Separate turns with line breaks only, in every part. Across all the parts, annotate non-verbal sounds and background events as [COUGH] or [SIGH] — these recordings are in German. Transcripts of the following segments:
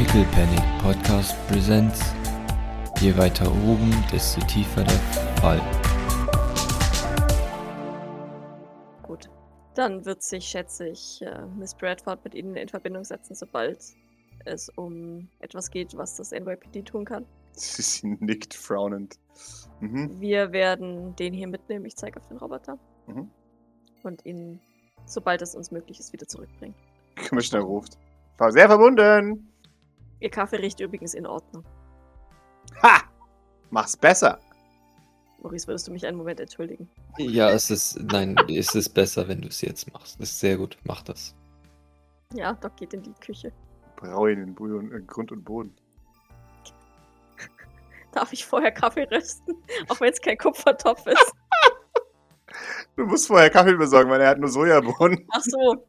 Pickle Panic Podcast Presents. Je weiter oben, desto tiefer der Fall.
Gut. Dann wird sich, schätze ich, äh, Miss Bradford mit Ihnen in Verbindung setzen, sobald es um etwas geht, was das NYPD tun kann.
Sie nickt frownend. Mhm.
Wir werden den hier mitnehmen. Ich zeige auf den Roboter.
Mhm.
Und ihn, sobald es uns möglich ist, wieder zurückbringen.
Commissioner ruft. War sehr verbunden.
Ihr Kaffee riecht übrigens in Ordnung.
Ha! Mach's besser.
Maurice, würdest du mich einen Moment entschuldigen?
Ja, es ist. Nein, [LAUGHS] es ist besser, wenn du es jetzt machst. Das ist sehr gut. Mach das.
Ja, Doc geht in die Küche.
Brau ihn in Boden- äh, Grund und Boden. [LAUGHS]
Darf ich vorher Kaffee rösten? Auch wenn es kein Kupfertopf ist. [LAUGHS]
Du musst vorher Kaffee besorgen, weil er hat nur Sojabohnen.
Ach so.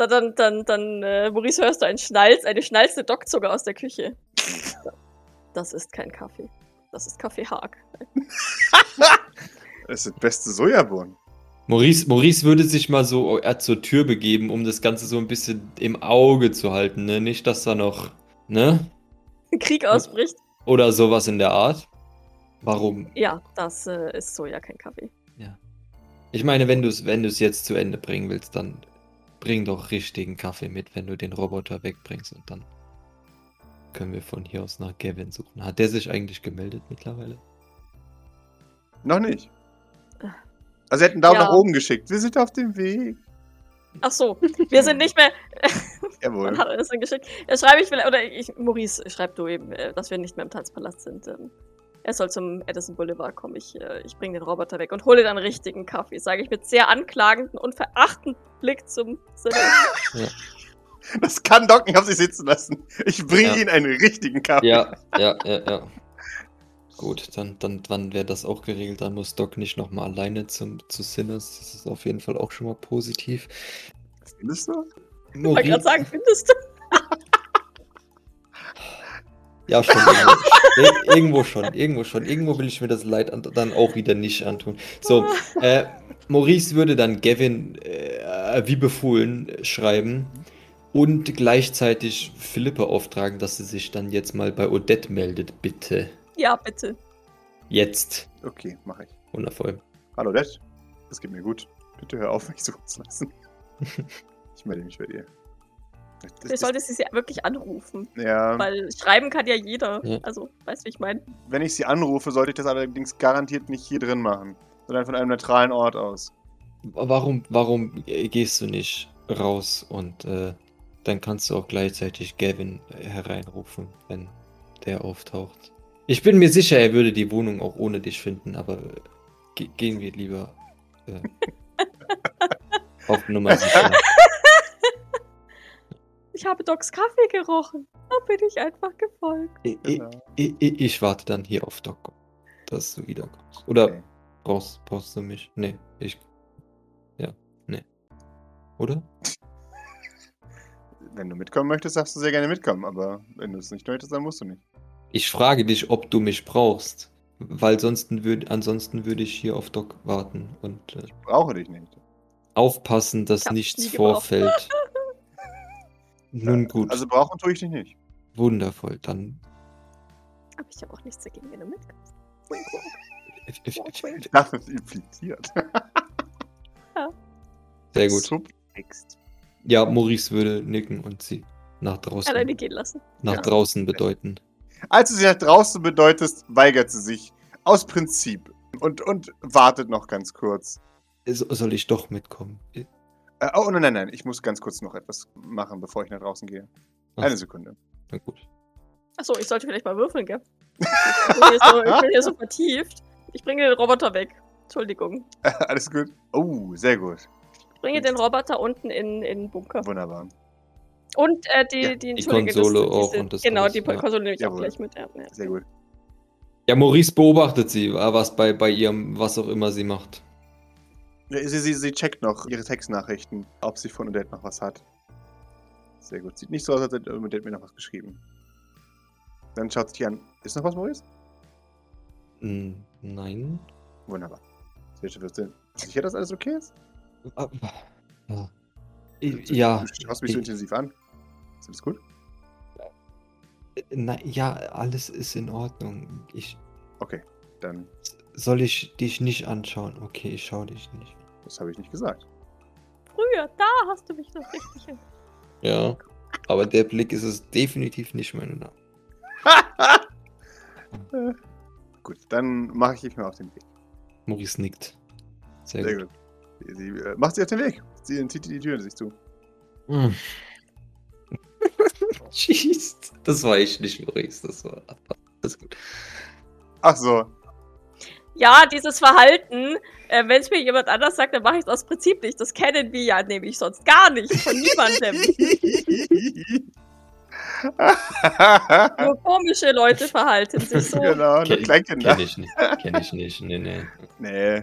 Dann, dann, dann, dann äh, Maurice, hörst du einen Schnalz, eine schnalzende Dockzunge aus der Küche. Das ist kein Kaffee. Das ist Kaffee Haag. [LAUGHS]
Das sind beste Sojabohnen.
Maurice, Maurice würde sich mal so äh, zur Tür begeben, um das Ganze so ein bisschen im Auge zu halten, ne? Nicht, dass da noch. Ne?
Krieg ausbricht.
Oder sowas in der Art. Warum?
Ja, das äh, ist so ja kein Kaffee.
Ich meine, wenn du es wenn du's jetzt zu Ende bringen willst, dann bring doch richtigen Kaffee mit, wenn du den Roboter wegbringst und dann können wir von hier aus nach Gavin suchen. Hat der sich eigentlich gemeldet mittlerweile?
Noch nicht. Also, er hat einen Daumen
Ja.
nach oben geschickt. Wir sind auf dem Weg.
Ach so, wir sind nicht mehr. [LAUGHS]
Jawohl.
Man hat alles geschickt. Ja, schreibe ich vielleicht, oder ich, Maurice, schreib du eben, äh, dass wir nicht mehr im Tanzpalast sind. Er soll zum Edison Boulevard kommen. Ich, äh, ich bringe den Roboter weg und hole dann richtigen Kaffee. Sage ich mit sehr anklagenden und verachtenden Blick zum Sinne.
Das kann Doc nicht auf sich sitzen lassen. Ich bringe
Ja.
ihm einen richtigen Kaffee.
Ja, ja, ja, ja. Gut, dann, dann, dann wäre das auch geregelt. Dann muss Doc nicht nochmal alleine zum, zu Sinners. Das ist auf jeden Fall auch schon mal positiv.
Findest du?
Ich wollte gerade sagen, findest du?
Ja, schon. [LAUGHS] [LAUGHS] Irgendwo, Ir- irgendwo schon, irgendwo schon. Irgendwo will ich mir das Leid an, dann auch wieder nicht antun. So, äh, Maurice würde dann Gavin äh, wie befohlen schreiben und gleichzeitig Philippe auftragen, dass sie sich dann jetzt mal bei Odette meldet, bitte.
Ja, bitte.
Jetzt.
Okay, mache ich.
Wundervoll.
Hallo, Dad. Es geht mir gut. Bitte hör auf, mich suchen zu lassen. [LAUGHS] Ich melde mich bei dir. Das
Vielleicht
ist-
sollte sie sie wirklich anrufen.
ja,
Weil schreiben kann ja jeder.
Ja.
Also, weißt du, wie ich meine?
wenn ich sie anrufe, sollte ich das allerdings garantiert nicht hier drin machen, sondern von einem neutralen Ort aus.
Warum, warum gehst du nicht raus und äh, dann kannst du auch gleichzeitig Gavin äh, hereinrufen, wenn der auftaucht. Ich bin mir sicher, er würde die Wohnung auch ohne dich finden, aber äh, ge gehen wir lieber äh, [LAUGHS] auf Nummer sicher. [LAUGHS]
Ich habe Docs Kaffee gerochen. Da bin ich einfach gefolgt.
Ich, ich,
Genau.
ich, ich warte dann hier auf Doc, dass du wiederkommst. Oder
Okay.
brauchst, brauchst du mich? Nee, ich. Ja, nee. Oder? [LAUGHS]
Wenn du mitkommen möchtest, darfst du sehr gerne mitkommen, aber wenn du es nicht möchtest, dann musst du nicht.
Ich frage dich, ob du mich brauchst. Weil sonst würd, ansonsten würde ich hier auf Doc warten und äh,
Brauche dich nicht.
Ich
aufpassen, dass nichts vorfällt. [LAUGHS] Nun gut,
Also brauchen tue ich dich nicht.
wundervoll. Dann.
Aber ich habe auch nichts dagegen, wenn du mitkommst. Wink, wink.
Ich dachte, es impliziert.
Sehr gut.
Subtext.
Ja, Maurice würde nicken und sie nach draußen,
Alleine gehen lassen.
nach
Ja.
draußen bedeuten.
Als du sie nach draußen bedeutest, weigert sie sich. Aus Prinzip. Und, und wartet noch ganz kurz.
So- Soll ich doch mitkommen?
Äh, oh, nein, nein, nein. Ich muss ganz kurz noch etwas machen, bevor ich nach draußen gehe.
Ach.
Eine Sekunde.
Na gut.
Achso, ich sollte vielleicht mal würfeln, gell? Ich bin hier so, ich bin hier so vertieft. Ich bringe den Roboter weg. Entschuldigung. [LAUGHS]
Alles gut? Oh, sehr gut.
Ich bringe den Roboter unten in in den Bunker.
Wunderbar.
Und äh, die,
Ja,
die,
die Konsole
das,
auch
diese,
und das
Genau,
alles,
die
ja.
Konsole nehme ich auch
Jawohl.
gleich mit. Ja, ja.
Sehr gut.
Ja, Maurice beobachtet sie, was bei, bei ihrem, was auch immer sie macht.
Ja, Sie, sie, sie checkt noch ihre Textnachrichten, ob sie von Odette noch was hat. Sehr gut. Sieht nicht so aus, als hätte Odette mir noch was geschrieben. Dann schaut sie dich an. Ist noch was, Maurice?
Hm, nein.
Wunderbar. Du sicher, dass alles okay ist?
Ah, Ja.
Du,
Ja,
Du schaust mich so intensiv an. Ist alles gut?
Na, ja, alles ist in Ordnung. Ich,
Okay, dann,
soll ich dich nicht anschauen? Okay, ich schau dich nicht.
Das habe ich nicht gesagt.
Früher, da hast du mich doch richtig. hin-
Ja, aber der Blick ist es definitiv nicht, meine Damen. [LAUGHS]
Gut, dann mache ich mich mal auf den Weg.
Maurice nickt. Sehr,
Sehr
gut.
gut. Sie äh, macht sich auf den Weg. Sie zieht die Tür sich zu. [LAUGHS]
Mm. Jeez, das war ich nicht, Maurice. Das war alles gut.
Ach so.
Ja, dieses Verhalten, äh, wenn es mir jemand anders sagt, dann mache ich es aus Prinzip nicht. Das kennen wir ja nämlich sonst gar nicht von niemandem. [LAUGHS] Nur komische Leute verhalten sich so.
genau,
Kenn,
Kleinkinder.
kenn ich nicht. Kenn ich nicht. Nee, nee.
Nee,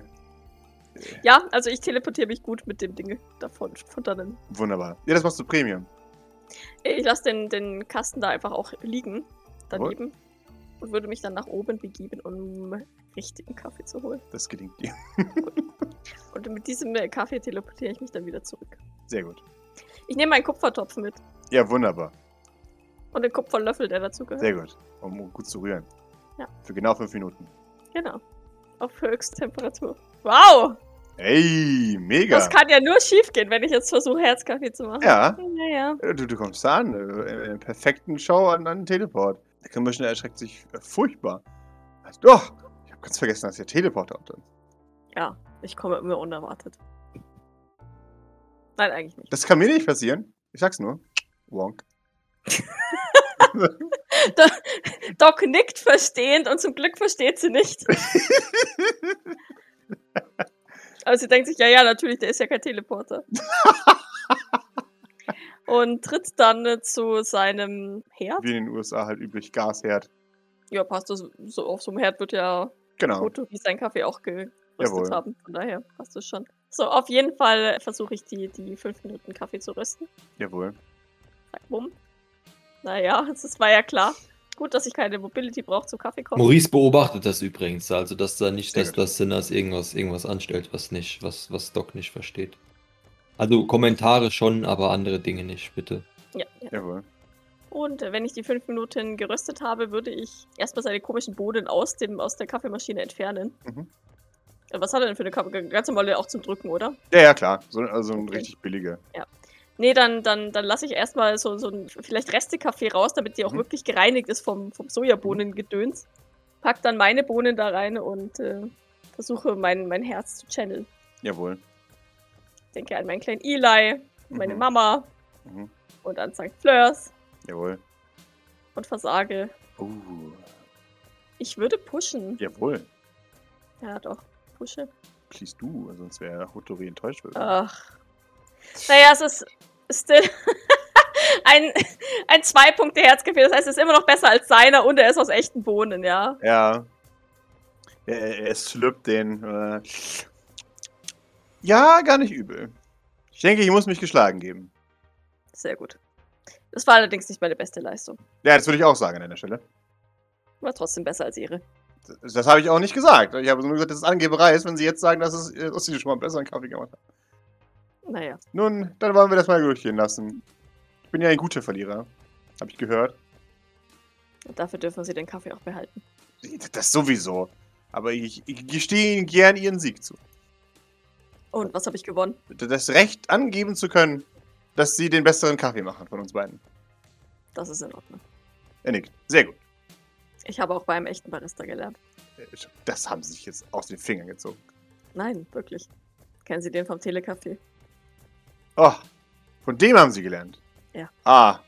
Ja, also ich teleportiere mich gut mit dem Ding davon. Von dannen.
wunderbar. Ja, das machst du Premium.
Ich lasse den, den Kasten da einfach auch liegen. Daneben. Und würde mich dann nach oben begeben, um richtigen Kaffee zu holen.
Das gelingt dir.
Und mit diesem äh, Kaffee teleportiere ich mich dann wieder zurück.
Sehr gut.
Ich nehme meinen Kupfertopf mit.
Ja, wunderbar.
Und den Kupferlöffel, der dazu gehört.
Sehr gut. Um gut zu rühren.
Ja.
Für genau fünf Minuten.
Genau. Auf Höchsttemperatur. Wow!
Ey, mega.
Das kann ja nur schief gehen, wenn ich jetzt versuche, Herzkaffee zu machen.
Ja.
Naja.
Äh, Du, du kommst da an. äh, In der perfekten Show an einen Teleport. Der Commissioner erschreckt sich furchtbar. Doch! Habe ganz vergessen, dass der Teleporter uns
Ja, ich komme immer unerwartet. Nein, eigentlich nicht.
Das kann mir nicht passieren. Ich sag's nur. Wonk. [LAUGHS]
Doc nickt verstehend und zum Glück versteht sie nicht. [LAUGHS] Aber sie denkt sich, ja, ja, natürlich, der ist ja kein Teleporter. [LAUGHS] und tritt dann zu seinem Herd.
Wie in den USA halt üblich. Gasherd.
Ja, passt das. So, auf so einem Herd wird ja
Genau.
Foto wie sein Kaffee auch gerüstet
Jawohl.
haben. Von daher passt das schon. So, auf jeden Fall versuche ich die, die fünf Minuten Kaffee zu rösten.
Jawohl.
Zack, bumm. Naja, das [LAUGHS] war ja klar. Gut, dass ich keine Mobility brauche zum Kaffee kochen.
Maurice beobachtet das übrigens, also dass da nicht, dass das Sinners irgendwas, irgendwas anstellt, was nicht, was, was Doc nicht versteht. Also Kommentare schon, aber andere Dinge nicht, bitte.
Ja, ja.
Jawohl.
Und wenn ich die fünf Minuten geröstet habe, würde ich erstmal seine komischen Bohnen aus, dem, aus der Kaffeemaschine entfernen.
Mhm.
Äh, Was hat er denn für eine Kaffee? Ganz normale auch zum Drücken, oder?
Ja, ja, klar. So, also ein
Okay.
richtig billige.
Nee, dann, dann, dann lasse ich erstmal so, so ein vielleicht Reste-Kaffee raus, damit die auch
Mhm.
wirklich gereinigt ist vom, vom Sojabohnengedöns. Pack dann meine Bohnen da rein und äh, versuche mein, mein Herz zu channeln.
Jawohl.
Denke an meinen kleinen Eli, meine
Mhm.
Mama
Mhm.
und an St. Fleurs
Jawohl.
und versage.
Uh.
Ich würde pushen.
Jawohl.
Ja, doch. Pushe.
Please du, sonst wäre Hotori enttäuscht. Wird.
Ach. Naja, es ist still [LAUGHS] ein, ein Zwei-Punkte-Herzkaffee. Das heißt, es ist immer noch besser als seiner und er ist aus echten Bohnen, ja.
Ja. Er, er, slurpt den. Äh. Ja, gar nicht übel. Ich denke, ich muss mich geschlagen geben.
Sehr gut. Das war allerdings nicht meine beste Leistung.
Ja, das würde ich auch sagen an einer Stelle.
War trotzdem besser als ihre.
Das, das habe ich auch nicht gesagt. Ich habe nur gesagt, dass es Angeberei ist, wenn sie jetzt sagen, dass, es, äh, dass sie schon mal einen besseren Kaffee gemacht haben.
Naja.
Nun, dann wollen wir das mal durchgehen lassen. Ich bin ja ein guter Verlierer. Habe ich gehört.
Und dafür dürfen sie den Kaffee auch behalten.
Das sowieso. Aber ich, ich gestehe ihnen gern ihren Sieg zu.
Und was habe ich gewonnen?
Das Recht angeben zu können, dass sie den besseren Kaffee machen von uns beiden.
Das ist in Ordnung.
Er nickt. Sehr gut.
Ich habe auch beim echten Barista gelernt.
Das haben sie sich jetzt aus den Fingern gezogen.
Nein, wirklich. Kennen Sie den vom Telecafé?
Oh, von dem haben sie gelernt.
Ja.
Ah.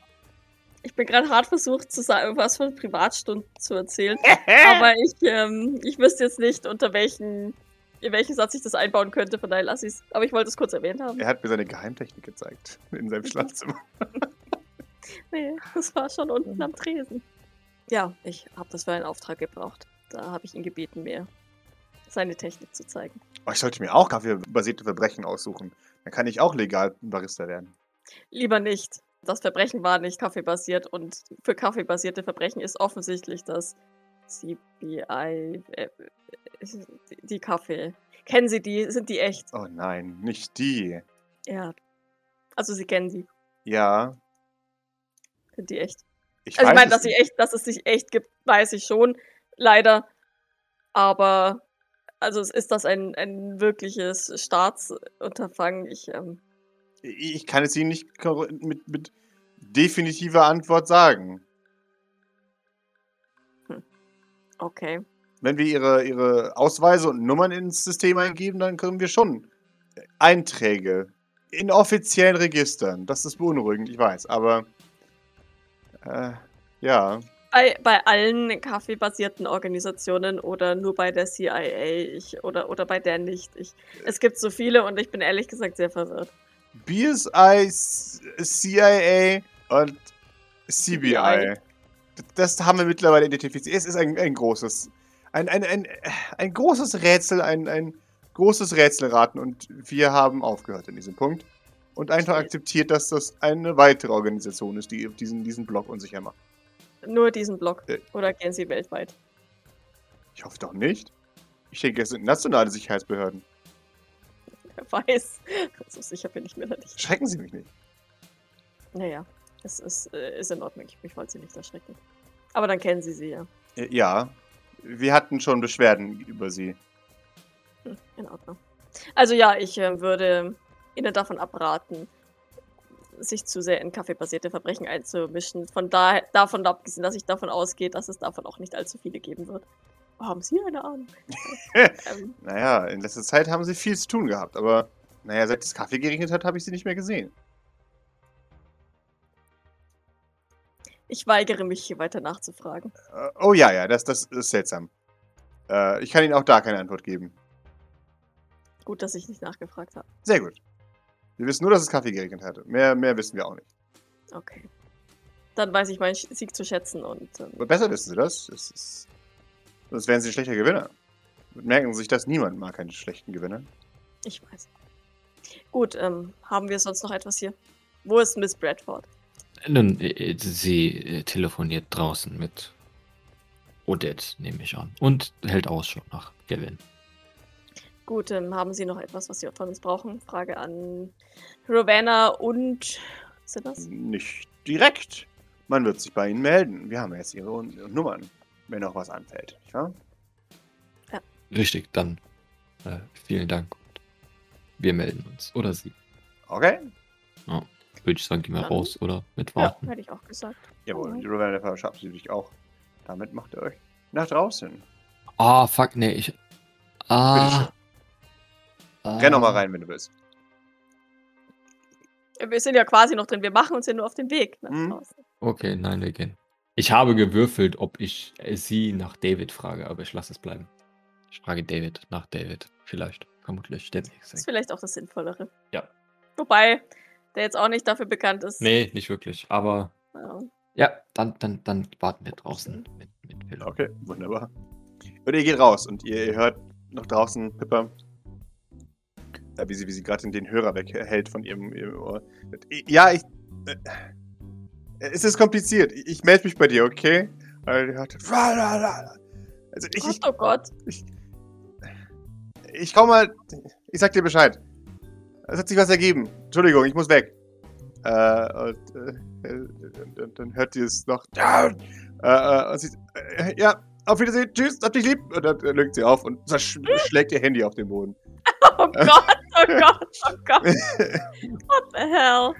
Ich bin gerade hart versucht, zu sagen, was von Privatstunden zu erzählen. [LAUGHS] Aber ich, ähm, ich wüsste jetzt nicht, unter welchen, in welchen Satz ich das einbauen könnte, von daher lasse ich es. Aber ich wollte es kurz erwähnt haben.
er hat mir seine Geheimtechnik gezeigt. In seinem Schlafzimmer. [LAUGHS]
Nee, das war schon unten am Tresen. Ja, ich habe das für einen Auftrag gebraucht. Da habe ich ihn gebeten, mir seine Technik zu zeigen.
Oh, ich sollte mir auch kaffeebasierte Verbrechen aussuchen. Dann kann ich auch legal Barista werden.
Lieber nicht. Das Verbrechen war nicht kaffeebasiert und für kaffeebasierte Verbrechen ist offensichtlich das CBI, äh, die, Kaffee. Kennen Sie die? Sind die echt?
Oh nein, nicht die.
Ja. Also Sie kennen die.
Ja,
Sind die echt?
Ich
Also ich meine, dass, sie echt, dass es sich echt gibt, weiß ich schon, leider. Aber also ist das ein, ein wirkliches Staatsunterfangen. Ich, ähm,
Ich kann es Ihnen nicht mit, mit definitiver Antwort sagen.
Okay.
Wenn wir Ihre, Ihre Ausweise und Nummern ins System eingeben, dann können wir schon Einträge in offiziellen Registern. Das ist beunruhigend, ich weiß, aber äh, ja.
Bei, bei allen kaffeebasierten Organisationen oder nur bei der CIA ich, oder, oder bei der nicht. Ich, es gibt so viele und ich bin ehrlich gesagt sehr verwirrt.
BSI, CIA und CBI.
CBI.
Das haben wir mittlerweile identifiziert. Es ist ein, ein großes, ein, ein, ein, ein großes Rätsel, ein, ein großes Rätselraten und wir haben aufgehört in diesem Punkt und einfach akzeptiert, dass das eine weitere Organisation ist, die diesen, diesen Block unsicher macht.
Nur diesen Block.
Äh.
Oder gehen sie weltweit?
Ich hoffe doch nicht. Ich denke, es sind nationale Sicherheitsbehörden.
Wer weiß. [LAUGHS] So sicher bin ich mir da nicht.
Schrecken Sie mich nicht.
Naja, es ist, äh, ist in Ordnung. Ich wollte sie nicht erschrecken. Aber dann kennen sie sie ja.
Äh, Ja, wir hatten schon Beschwerden über Sie.
Hm, in Ordnung. Also ja, ich äh, würde Ihnen davon abraten, sich zu sehr in kaffeebasierte Verbrechen einzumischen. Von daher, davon abgesehen, dass ich davon ausgehe, dass es davon auch nicht allzu viele geben wird. Haben Sie eine Ahnung? [LAUGHS] ähm,
Naja, in letzter Zeit haben Sie viel zu tun gehabt, aber naja, seit das Kaffee geregnet hat, habe ich Sie nicht mehr gesehen.
Ich weigere mich, hier weiter nachzufragen.
Äh, oh ja, ja, das, das ist seltsam. Äh, ich kann Ihnen auch da keine Antwort geben.
Gut, dass ich nicht nachgefragt habe.
Sehr gut. Wir wissen nur, dass es Kaffee geregnet hatte. Mehr, mehr wissen wir auch nicht.
Okay. Dann weiß ich meinen Sieg zu schätzen und ähm,
Aber besser wissen Sie das. das ist, sonst wären Sie ein schlechter Gewinner. Merken Sie sich das, niemand mag einen schlechten Gewinner.
ich weiß. Gut, ähm, haben wir sonst noch etwas hier? Wo ist Miss Bradford?
Nun, äh, sie äh, telefoniert draußen mit Odette, nehme ich an. Und hält Ausschau nach Gavin.
Gut, ähm, haben Sie noch etwas, was Sie von uns brauchen? Frage an Rowena und. Sind das?
Nicht direkt. Man wird sich bei Ihnen melden. Wir haben jetzt Ihre Nummern, wenn noch was anfällt. Nicht wahr?
Richtig, dann äh, vielen Dank. Wir melden uns. Oder sie.
Okay.
Würde ich sagen, geh mal raus oder mit
Ja, hätte ich auch gesagt.
Jawohl, die Ravenna verabschiedet sich auch. Damit macht ihr euch nach draußen.
Ah, fuck, nee, ich. Ah. ah.
Renn noch mal rein, wenn du willst.
Wir sind ja quasi noch drin. Wir machen uns ja nur auf den Weg nach
Mhm.
draußen.
Okay, nein, wir gehen. Ich habe gewürfelt, ob ich äh, sie nach David frage, aber ich lasse es bleiben. Ich frage David nach David. Vielleicht. Vermutlich. Der
Das ist vielleicht auch das Sinnvollere.
Ja.
Wobei, der jetzt auch nicht dafür bekannt ist.
Nee, nicht wirklich. Aber
Ja.
ja, dann, dann, dann warten wir draußen mit, mit Philipp.
Okay, wunderbar. Und ihr geht raus und ihr, ihr hört noch draußen Pippa, äh, wie sie, wie sie gerade den Hörer weghält von ihrem, ihrem Ohr. Ja, ich. Äh, es ist kompliziert. Ich, ich melde mich bei dir, okay? Weil ihr hört. Also ich, ich,
oh Gott.
ich komm mal. Ich sag dir Bescheid. Es hat sich was ergeben. Entschuldigung, ich muss weg. Äh, und, äh, äh, dann, dann hört ihr es noch. Äh, äh, und sie, äh, ja, auf Wiedersehen, tschüss, hab dich lieb. Und dann äh, legt sie auf und zersch- schlägt ihr Handy auf den Boden. [LAUGHS]
Oh Gott, oh Gott, oh Gott. [LAUGHS] What the hell?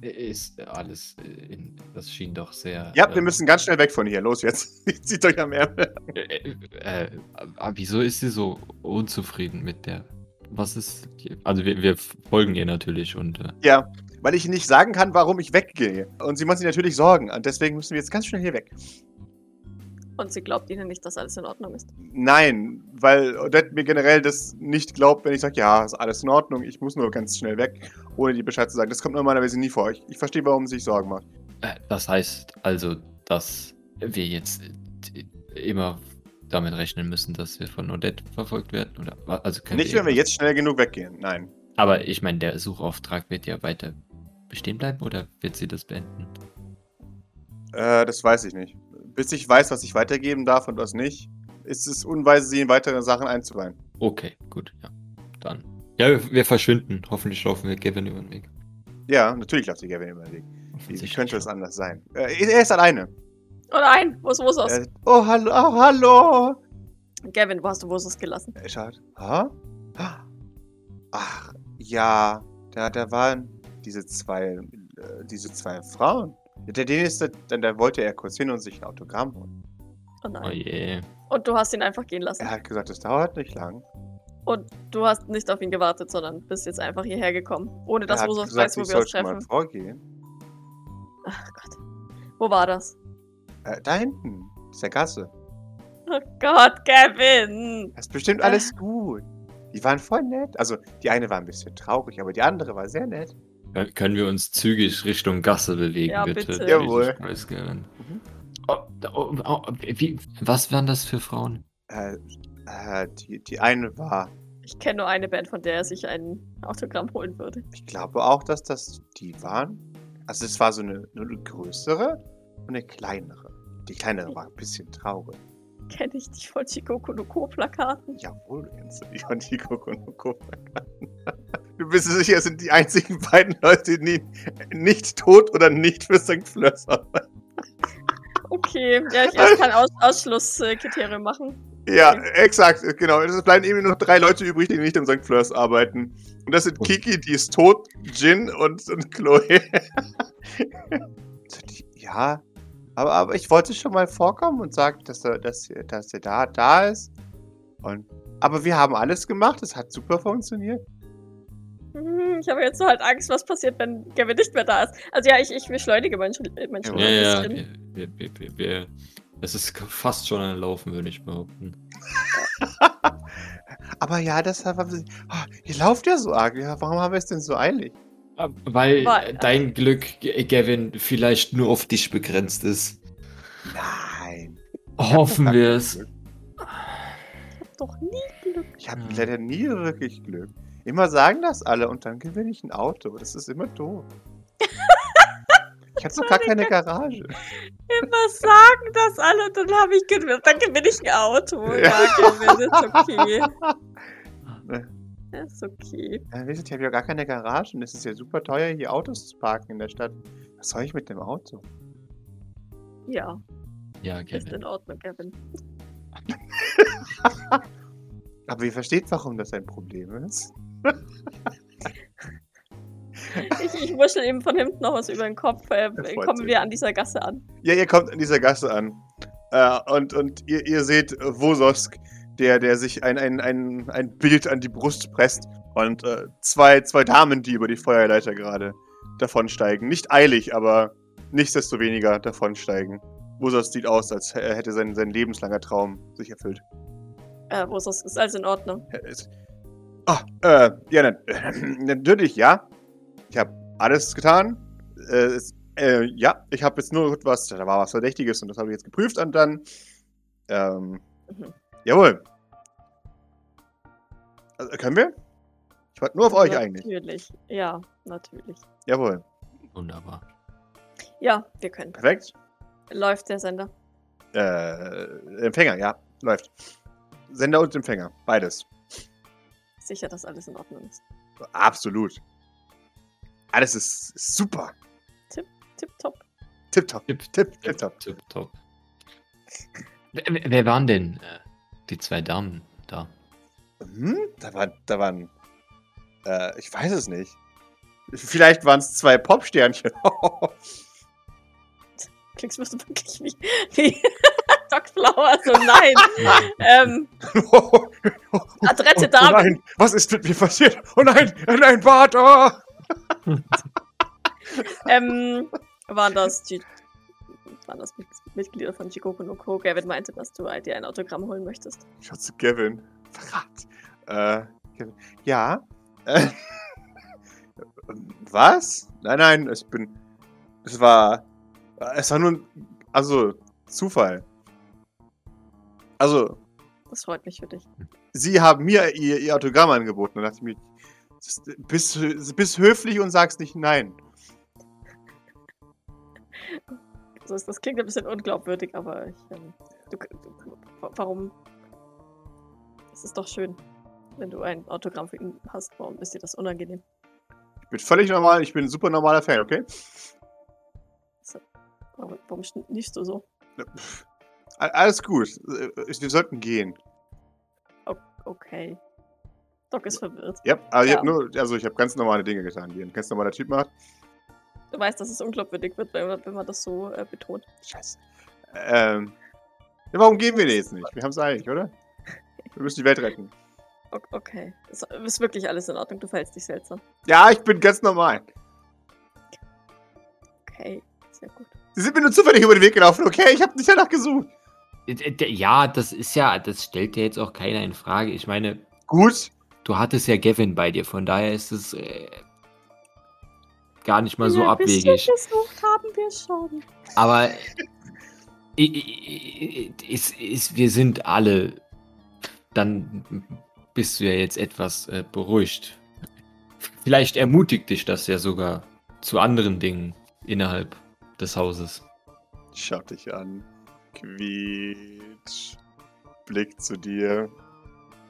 Ist alles in. Das schien doch sehr.
ja, wir müssen ganz schnell weg von hier. Los jetzt. [LAUGHS] Zieht euch am Ärmel.
Äh, äh, äh, aber wieso ist sie so unzufrieden mit der. Was ist. Die, also, wir, wir folgen ihr natürlich und. Äh,
Ja, weil ich nicht sagen kann, warum ich weggehe. Und sie macht sich natürlich Sorgen. Und deswegen müssen wir jetzt ganz schnell hier weg.
Und sie glaubt ihnen nicht, dass alles in Ordnung ist.
Nein, weil Odette mir generell das nicht glaubt, wenn ich sage, ja, ist alles in Ordnung, ich muss nur ganz schnell weg, ohne dir Bescheid zu sagen. Das kommt normalerweise nie vor euch. Ich verstehe, warum sie sich Sorgen macht.
äh, das heißt also, dass wir jetzt immer damit rechnen müssen, dass wir von Odette verfolgt werden? Oder, also
Nicht, wenn wir jetzt schnell genug weggehen. Nein.
Aber ich meine, der Suchauftrag wird ja weiter bestehen bleiben oder wird sie das beenden?
Äh, das weiß ich nicht. Bis ich weiß, was ich weitergeben darf und was nicht, ist es unweise, sie in weitere Sachen einzuweihen.
Okay, gut, ja. Dann. Ja, wir, wir verschwinden. Hoffentlich laufen wir Gavin über den Weg.
Ja, natürlich läuft sie Gavin über den Weg. Wie könnte es anders sein? Äh, er ist alleine.
Oh nein, wo ist Wursos?
Äh, oh, hallo, oh, hallo.
Gavin, wo hast du Wursos gelassen?
Er schaut. Ha? Ach, ja. Da, da waren diese zwei, äh, diese zwei Frauen. Der, ist, dann da wollte er kurz hin und sich ein Autogramm holen.
Oh
Oh
nein.
je.
Und du hast ihn einfach gehen lassen.
Er hat gesagt, es dauert nicht lang.
Und du hast nicht auf ihn gewartet, sondern bist jetzt einfach hierher gekommen. Ohne dass
er gesagt,
weiß, wo
ich
wir uns
sollte mal
treffen.
vorgehen.
Ach Gott. Wo war das?
Äh, da hinten, ist der Gasse.
Oh Gott, Gavin!
Das ist bestimmt
Äh.
alles gut. Die waren voll nett. Also, die eine war ein bisschen traurig, aber die andere war sehr nett.
Kön- Können wir uns zügig Richtung Gasse bewegen,
Ja,
bitte?
bitte.
Jawohl. Mhm.
Oh, oh, oh, wie, was wären das für Frauen?
Äh, äh, die, die eine war,
Ich kenne nur eine Band, von der er sich ein Autogramm holen würde.
ich glaube auch, dass das die waren. Also, es war so eine, eine größere und eine kleinere. Die kleinere war ein bisschen traurig.
Kenne ich die von Chikoku no Ko Plakaten?
Jawohl, du kennst die von Chico Konoko. Du bist dir sicher, es sind die einzigen beiden Leute, die nicht tot oder nicht für St. Fleurs arbeiten.
Okay, ja, ich, kann Aus Ausschlusskriterium machen.
Ja,
Okay.
exakt, genau. Es bleiben eben nur noch drei Leute übrig, die nicht im St. Fleurs arbeiten. Und das sind Kiki, die ist tot, Jin und, und Chloe. [LAUGHS] Ja, aber, aber ich wollte schon mal vorkommen und sagen, dass er, dass, er- dass er da, da ist. Und, aber wir haben alles gemacht, es hat super funktioniert.
Hm, Ich habe jetzt nur halt Angst, was passiert, wenn Gavin nicht mehr da ist. Also ja, ich, ich beschleunige mein, Schritt- mein Schritt
Ja,
Ja,
ein
ja,
bisschen.
wir, wir, wir, wir, es ist fast schon ein Laufen, würde ich behaupten. [LAUGHS]
Aber ja, deshalb haben sie. Oh, ihr lauft ja so arg. Warum haben wir es denn so eilig?
Weil
Weil-
dein Glück, Gavin, vielleicht nur auf dich begrenzt ist.
Nein.
Hoffen wir es.
Doch nie Glück.
Ich habe leider nie wirklich Glück. Immer sagen das alle und dann gewinne ich ein Auto. Das ist immer doof. Ich habe doch gar keine Garage.
Immer sagen das alle und dann habe ich gewinnt. Dann gewinne ich ein Auto. Ja,
Ja.
Gavin, ist okay. [LAUGHS]
Äh,
Ist okay.
äh, wisst ihr, ich habe ja gar keine Garage und es ist ja super teuer, hier Autos zu parken in der Stadt. Was soll ich mit dem Auto?
Ja,
Ja,
ist
Gavin.
in Ordnung, Gavin. [LAUGHS]
Aber ihr versteht, warum das ein Problem ist. [LAUGHS]
Ich, ich wuschel ihm von hinten noch was über den Kopf. Äh, kommen
sich.
wir an dieser Gasse an.
Ja, ihr kommt in dieser Gasse an. Äh, und und ihr, ihr seht äh, Wososk, der, der sich ein, ein, ein, ein Bild an die Brust presst. Und äh, zwei, zwei Damen, die über die Feuerleiter gerade davonsteigen. Nicht eilig, aber nichtsdestoweniger davonsteigen. Wososk sieht aus, als hä- hätte sein, sein lebenslanger Traum sich erfüllt.
Äh, wo ist alles in Ordnung?
Ah, äh, ja, na, [CLEARS THROAT] natürlich, ja. Ich habe alles getan. Äh, es, äh, ja, ich habe jetzt nur was, da war was Verdächtiges und das habe ich jetzt geprüft und dann, ähm,
Mhm.
Jawohl. Also, können wir? Ich warte nur auf euch eigentlich.
Natürlich. Ja, natürlich.
Jawohl.
Wunderbar.
Ja, wir können.
Perfekt.
Läuft der Sender.
Äh, Empfänger, ja, läuft. Sender und Empfänger, beides.
Sicher, dass alles in Ordnung ist.
Absolut. Alles ist super.
Tipptopp.
Tipptopp.
Tipp,
Tipp, tipptopp.
Tipp, top. Wer, wer- wer waren denn äh, die zwei Damen da?
Hm? Da, war, da waren. Äh, ich weiß es nicht. Vielleicht waren es zwei Popsternchen. [LAUGHS]
Klingst wirst du wirklich wie, wie [LAUGHS] Doc Flower. So, nein. [LAUGHS] ähm, Adrette
oh,
Damen.
Oh nein, was ist mit mir passiert? Oh nein, oh nein, Bart! Oh!
ähm, waren das die. Waren das Mit- Mitglieder von Jikoku no Ko? Gavin meinte, dass du dir ein Autogramm holen möchtest.
Ich zu Kevin. Verrat. Äh, Kevin. Ja. Äh, [LAUGHS] was? Nein, nein, ich bin. Es war. Es war nur. ein- Also, Zufall. Also,
Das freut mich für dich.
sie haben mir ihr, ihr Autogramm angeboten. Und dachte ich mir, bist, bist höflich und sagst nicht nein.
Also, es- das klingt ein bisschen unglaubwürdig, aber ich. Ähm, du, du, warum? Es ist doch schön, wenn du ein Autogramm für ihn hast. Warum ist dir das unangenehm?
Ich bin völlig normal, ich bin ein super normaler Fan, okay?
Aber Warum schniefst du so?
A- Alles gut. Äh, Wir sollten gehen.
Okay. Doc ist verwirrt.
Ja, ich
Ja.
habe nur, also ich habe ganz normale Dinge getan, die ein ganz normaler Typ macht.
Du weißt, dass es unglaubwürdig wird, wenn, wenn man das so äh, betont.
Scheiße. Ähm. Ja, warum gehen wir denn jetzt nicht? Wir haben es eigentlich, oder? Wir müssen die Welt retten.
Okay. Es ist wirklich alles in Ordnung. Du verhältst dich seltsam.
Ja, ich bin ganz normal.
Okay. Sehr gut.
Sie sind mir nur zufällig über den Weg gelaufen, okay? Ich habe nicht danach gesucht.
Äh, äh, Ja, das ist ja, das stellt ja jetzt auch keiner in Frage. Ich meine,
Gut.
du hattest ja Gavin bei dir, von daher ist es äh, gar nicht mal so
Ja,
abwegig.
gesucht haben wir schon.
Aber ist, ist, wir sind alle, dann bist du ja jetzt etwas äh, beruhigt. Vielleicht ermutigt dich das ja sogar zu anderen Dingen innerhalb des Hauses.
Schau dich an. Quietsch. Blick zu dir.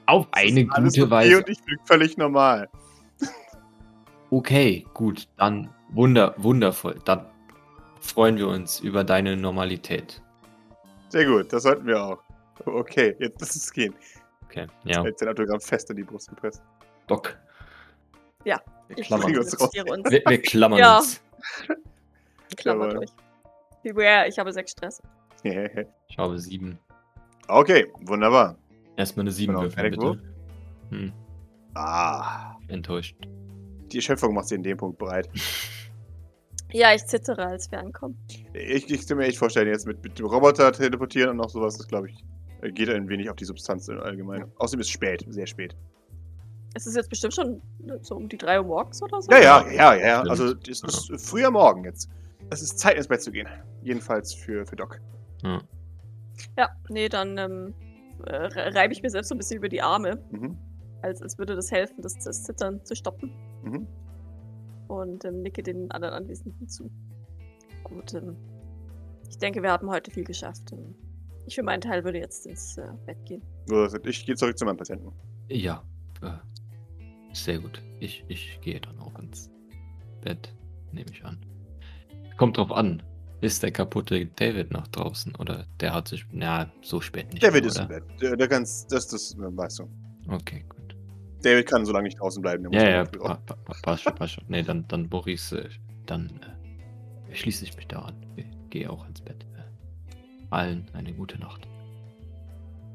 Auf
Es
eine
ist alles
gute
okay
Weise.
Und ich bin völlig normal.
Okay, gut, dann wunder, wundervoll. Dann freuen wir uns über deine Normalität.
Sehr gut, das sollten wir auch. Okay, jetzt lass es gehen.
Okay, ja.
Jetzt sein Autogramm fest in die Brust gepresst.
Doc.
Ja,
Wir
Ich
klammern uns.
uns raus.
uns. [LAUGHS]
Wir, wir klammern
Ja.
uns.
Klammert euch. Ich habe sechs Stress. [LAUGHS]
Ich habe sieben.
okay, wunderbar.
Erstmal eine sieben
Genau,
würfeln, bitte. Hm,
Ah,
enttäuscht.
Die Erschöpfung macht sie in dem Punkt bereit. [LAUGHS]
Ja, ich zittere, als wir ankommen.
Ich, ich kann mir echt vorstellen, jetzt mit, mit dem Roboter teleportieren und noch sowas, das glaube ich, äh, geht ein wenig auf die Substanz im Allgemeinen. Außerdem ist es spät, sehr spät.
Es ist jetzt bestimmt schon so um die 3 Uhr morgens oder so.
Ja, ja, ja, ja.
Stimmt.
Also, es ist früher Morgen jetzt. Es ist Zeit, ins Bett zu gehen. Jedenfalls für, für Doc.
Ja.
Ja, nee, dann ähm, äh, reibe ich mir selbst so ein bisschen über die Arme,
Mhm.
als, als würde das helfen, das, das Zittern zu stoppen.
Mhm.
Und ähm, nicke den anderen Anwesenden zu. Gut, ähm, ich denke, wir haben heute viel geschafft. Ähm, ich für meinen Teil würde jetzt ins äh, Bett gehen.
Ich gehe zurück zu meinem Patienten.
Ja, äh, sehr gut. Ich, ich gehe dann auch ins Bett, nehme ich an. Kommt drauf an. Ist der kaputte David noch draußen? Oder der hat sich. Na, so spät nicht.
David
mehr,
ist im? Bett. Der, der kann's, das, das äh, weißt du.
Okay, gut.
David kann so lange nicht draußen bleiben. der muss
Ja, ja, pa passt schon, passt schon. Nee, dann, dann Maurice, äh, dann äh, schließe ich mich da an. Ich gehe auch ins Bett. Äh, allen eine gute Nacht.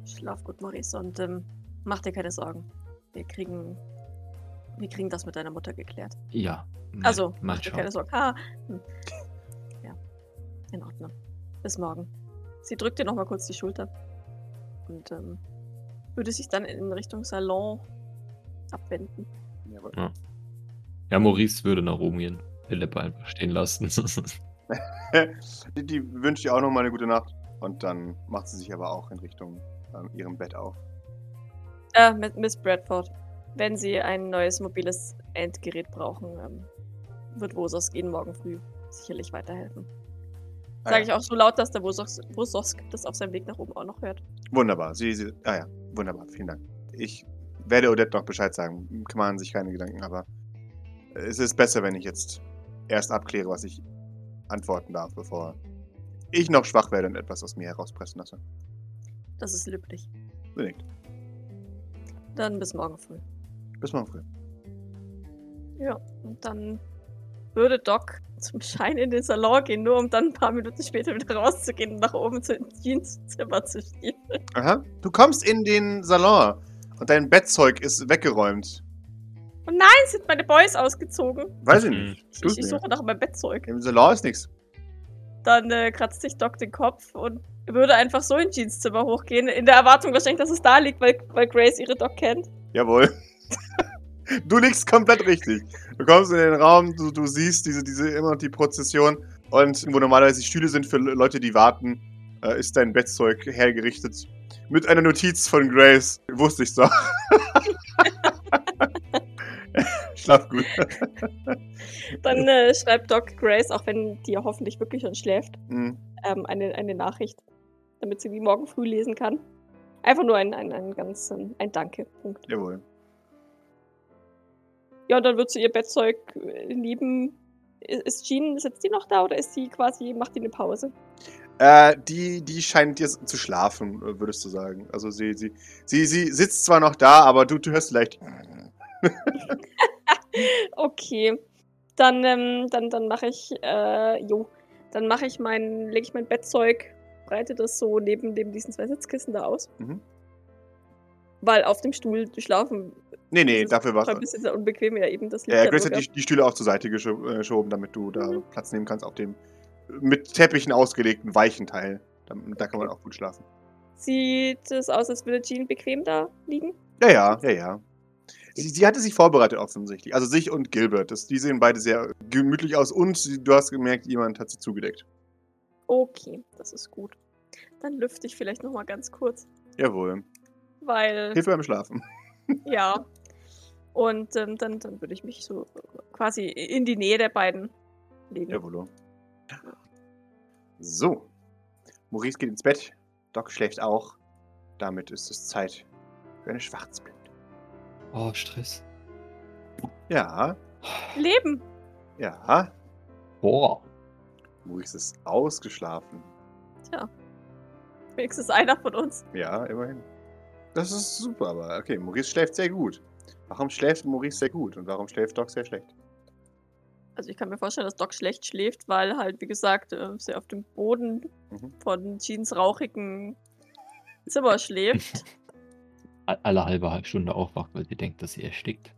Schlaf gut, Maurice, und ähm, mach dir keine Sorgen. Wir kriegen, wir kriegen das mit deiner Mutter geklärt.
Ja.
Also, mach dir keine Sorgen. Ha. Hm. Ja, in Ordnung. Bis morgen. Sie drückt dir nochmal kurz die Schulter. Und ähm, würde sich dann in Richtung Salon abwenden.
Jawohl.
Ja, Maurice würde nach oben gehen. Philipp einfach stehen lassen. [LAUGHS]
die, die wünscht ihr auch nochmal eine gute Nacht. Und dann macht sie sich aber auch in Richtung ähm, ihrem Bett auf.
Äh, mit Miss Bradford. Wenn Sie ein neues mobiles Endgerät brauchen, ähm, wird Wosos Ihnen morgen früh sicherlich weiterhelfen.
Ah,
Sage
ja.
ich auch so laut, dass der Wosos, Wososk das auf seinem Weg nach oben auch noch hört.
Wunderbar. Sie, sie, ah ja, wunderbar. Vielen Dank. Ich werde Odette noch Bescheid sagen. Machen sich keine Gedanken, aber es ist besser, wenn ich jetzt erst abkläre, was ich antworten darf, bevor ich noch schwach werde und etwas aus mir herauspressen lasse.
Das ist löblich.
Unbedingt.
Dann bis morgen früh.
Bis morgen früh.
Ja, und dann würde Doc zum Schein in den Salon gehen, nur um dann ein paar Minuten später wieder rauszugehen und nach oben zu ins Dienstzimmer zu stiefeln.
Aha. Du kommst in den Salon und dein Bettzeug ist weggeräumt.
Oh nein, sind meine Boys ausgezogen.
Weiß ich nicht.
Ich, ich suche nach meinem Bettzeug.
Im Salon ist nichts.
Dann äh, kratzt sich Doc den Kopf und würde einfach so ins Dienstzimmer hochgehen, in der Erwartung wahrscheinlich, dass es da liegt, weil, weil Grace ihre Doc kennt.
Jawohl. [LAUGHS] Du liegst komplett richtig. Du kommst in den Raum, du, du siehst diese, diese immer noch die Prozession und wo normalerweise die Stühle sind für Le- Leute, die warten, äh, ist dein Bettzeug hergerichtet. Mit einer Notiz von Grace. Wusste ich doch. [LAUGHS] Schlaf gut.
Dann äh, schreibt Doc Grace, auch wenn die ja hoffentlich wirklich schon schläft,
Mhm.
ähm, eine, eine Nachricht, damit sie die morgen früh lesen kann. Einfach nur ein, ein, ein ganz ein Danke. Punkt.
Jawohl.
Ja, und dann wird sie ihr Bettzeug äh, neben, i- ist Jean, sitzt die noch da oder ist die quasi, macht die eine Pause?
Äh, die, die scheint jetzt zu schlafen, äh, würdest du sagen. Also sie, sie, sie, sie sitzt zwar noch da, aber du, du hörst vielleicht. [LAUGHS]
Okay. Dann, ähm, dann, dann mache ich, äh, jo, dann mache ich mein, lege ich mein Bettzeug, breite das so neben dem, diesen zwei Sitzkissen da aus.
Mhm.
Weil auf dem Stuhl schlafen
Nee, nee, dafür war
ein bisschen unbequem, ja eben das
Ja,
ja
Grace hat die, die Stühle auch zur Seite äh, geschoben, damit du da
Mhm.
Platz nehmen kannst auf dem mit Teppichen ausgelegten weichen Teil. Da, da kann man auch gut schlafen.
Sieht es aus, als würde Jean bequem da liegen?
Ja, ja, ja, ja. Sie, sie hatte sich vorbereitet offensichtlich. Also sich und Gilbert. Das, die sehen beide sehr gemütlich aus und sie, du hast gemerkt, jemand hat sie zugedeckt.
Okay, das ist gut. Dann lüfte ich vielleicht nochmal ganz kurz,
Jawohl.
weil,
Hilfe beim Schlafen. [LAUGHS]
ja. Und ähm, dann, dann würde ich mich so quasi in die Nähe der beiden legen.
Jawohl. So. Maurice geht ins Bett. Doc schläft auch. Damit ist es Zeit für eine Schwarzblind.
Oh, Stress.
Ja,
Leben!
ja.
Boah.
Maurice ist ausgeschlafen.
Wenigstens einer von uns.
Ja, immerhin. Das ist super, aber okay, Maurice schläft sehr gut. Warum schläft Maurice sehr gut und warum schläft Doc sehr schlecht?
Also ich kann mir vorstellen, dass Doc schlecht schläft, weil halt, wie gesagt, äh, sie auf dem Boden
Mhm.
von Jeans rauchigen Zimmer schläft. [LAUGHS]
Alle halbe Stunde aufwacht, weil sie denkt, dass sie erstickt.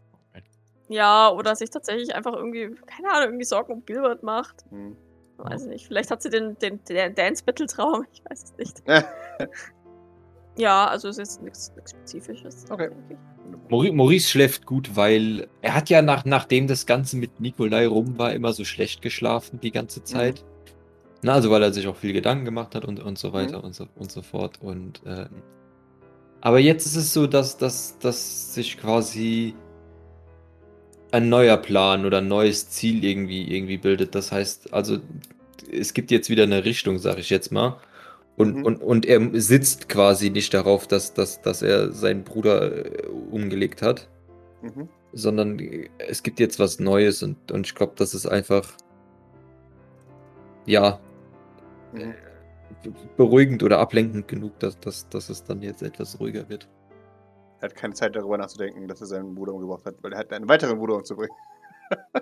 ja, oder sich tatsächlich einfach irgendwie, keine Ahnung, irgendwie Sorgen um Gilbert macht.
Hm.
Weiß ich nicht. Vielleicht hat sie den, den, den Dance-Battle-Traum. [LAUGHS] Ich weiß es nicht. [LAUGHS] Ja, also es ist nichts nichts Spezifisches.
Okay.
Maurice, schläft gut, weil er hat ja nach, nachdem das Ganze mit Nikolai rum war, immer so schlecht geschlafen die ganze Zeit. Na, also weil er sich auch viel Gedanken gemacht hat und, und so weiter und, so, und so fort. Und ähm, aber jetzt ist es so, dass, dass, dass sich quasi ein neuer Plan oder ein neues Ziel irgendwie, irgendwie bildet. Das heißt, also es gibt jetzt wieder eine Richtung, sag ich jetzt mal. Und,
Mhm.
und, und er sitzt quasi nicht darauf, dass, dass, dass er seinen Bruder äh, umgelegt hat,
Mhm.
sondern äh, es gibt jetzt was Neues und, und ich glaube, das ist einfach, ja,
Mhm.
beruhigend oder ablenkend genug, dass, dass, dass es dann jetzt etwas ruhiger wird.
Er hat keine Zeit darüber nachzudenken, dass er seinen Bruder umgebracht hat, weil er hat einen weiteren Bruder umzubringen. [LAUGHS]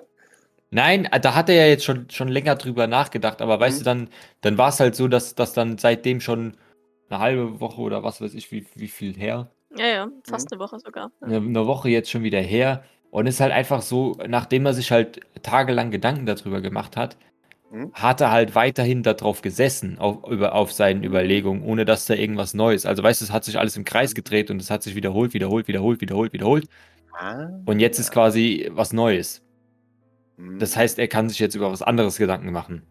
Nein, äh, da hat er ja jetzt schon, schon länger drüber nachgedacht, aber weißt
Mhm.
du, dann, dann war es halt so, dass, dass dann seitdem schon eine halbe Woche oder was weiß ich, wie, wie viel her,
Ja, ja, fast eine Woche sogar. Ja.
eine, eine Woche jetzt schon wieder her. Und ist halt einfach so, nachdem er sich halt tagelang Gedanken darüber gemacht hat,
Mhm.
hat er halt weiterhin darauf gesessen, auf, über, auf seinen Überlegungen, ohne dass da irgendwas Neues. Also weißt du, es hat sich alles im Kreis gedreht und es hat sich wiederholt, wiederholt, wiederholt, wiederholt, wiederholt.
Ah.
Und jetzt ist quasi was Neues.
Mhm.
Das heißt, er kann sich jetzt über was anderes Gedanken machen.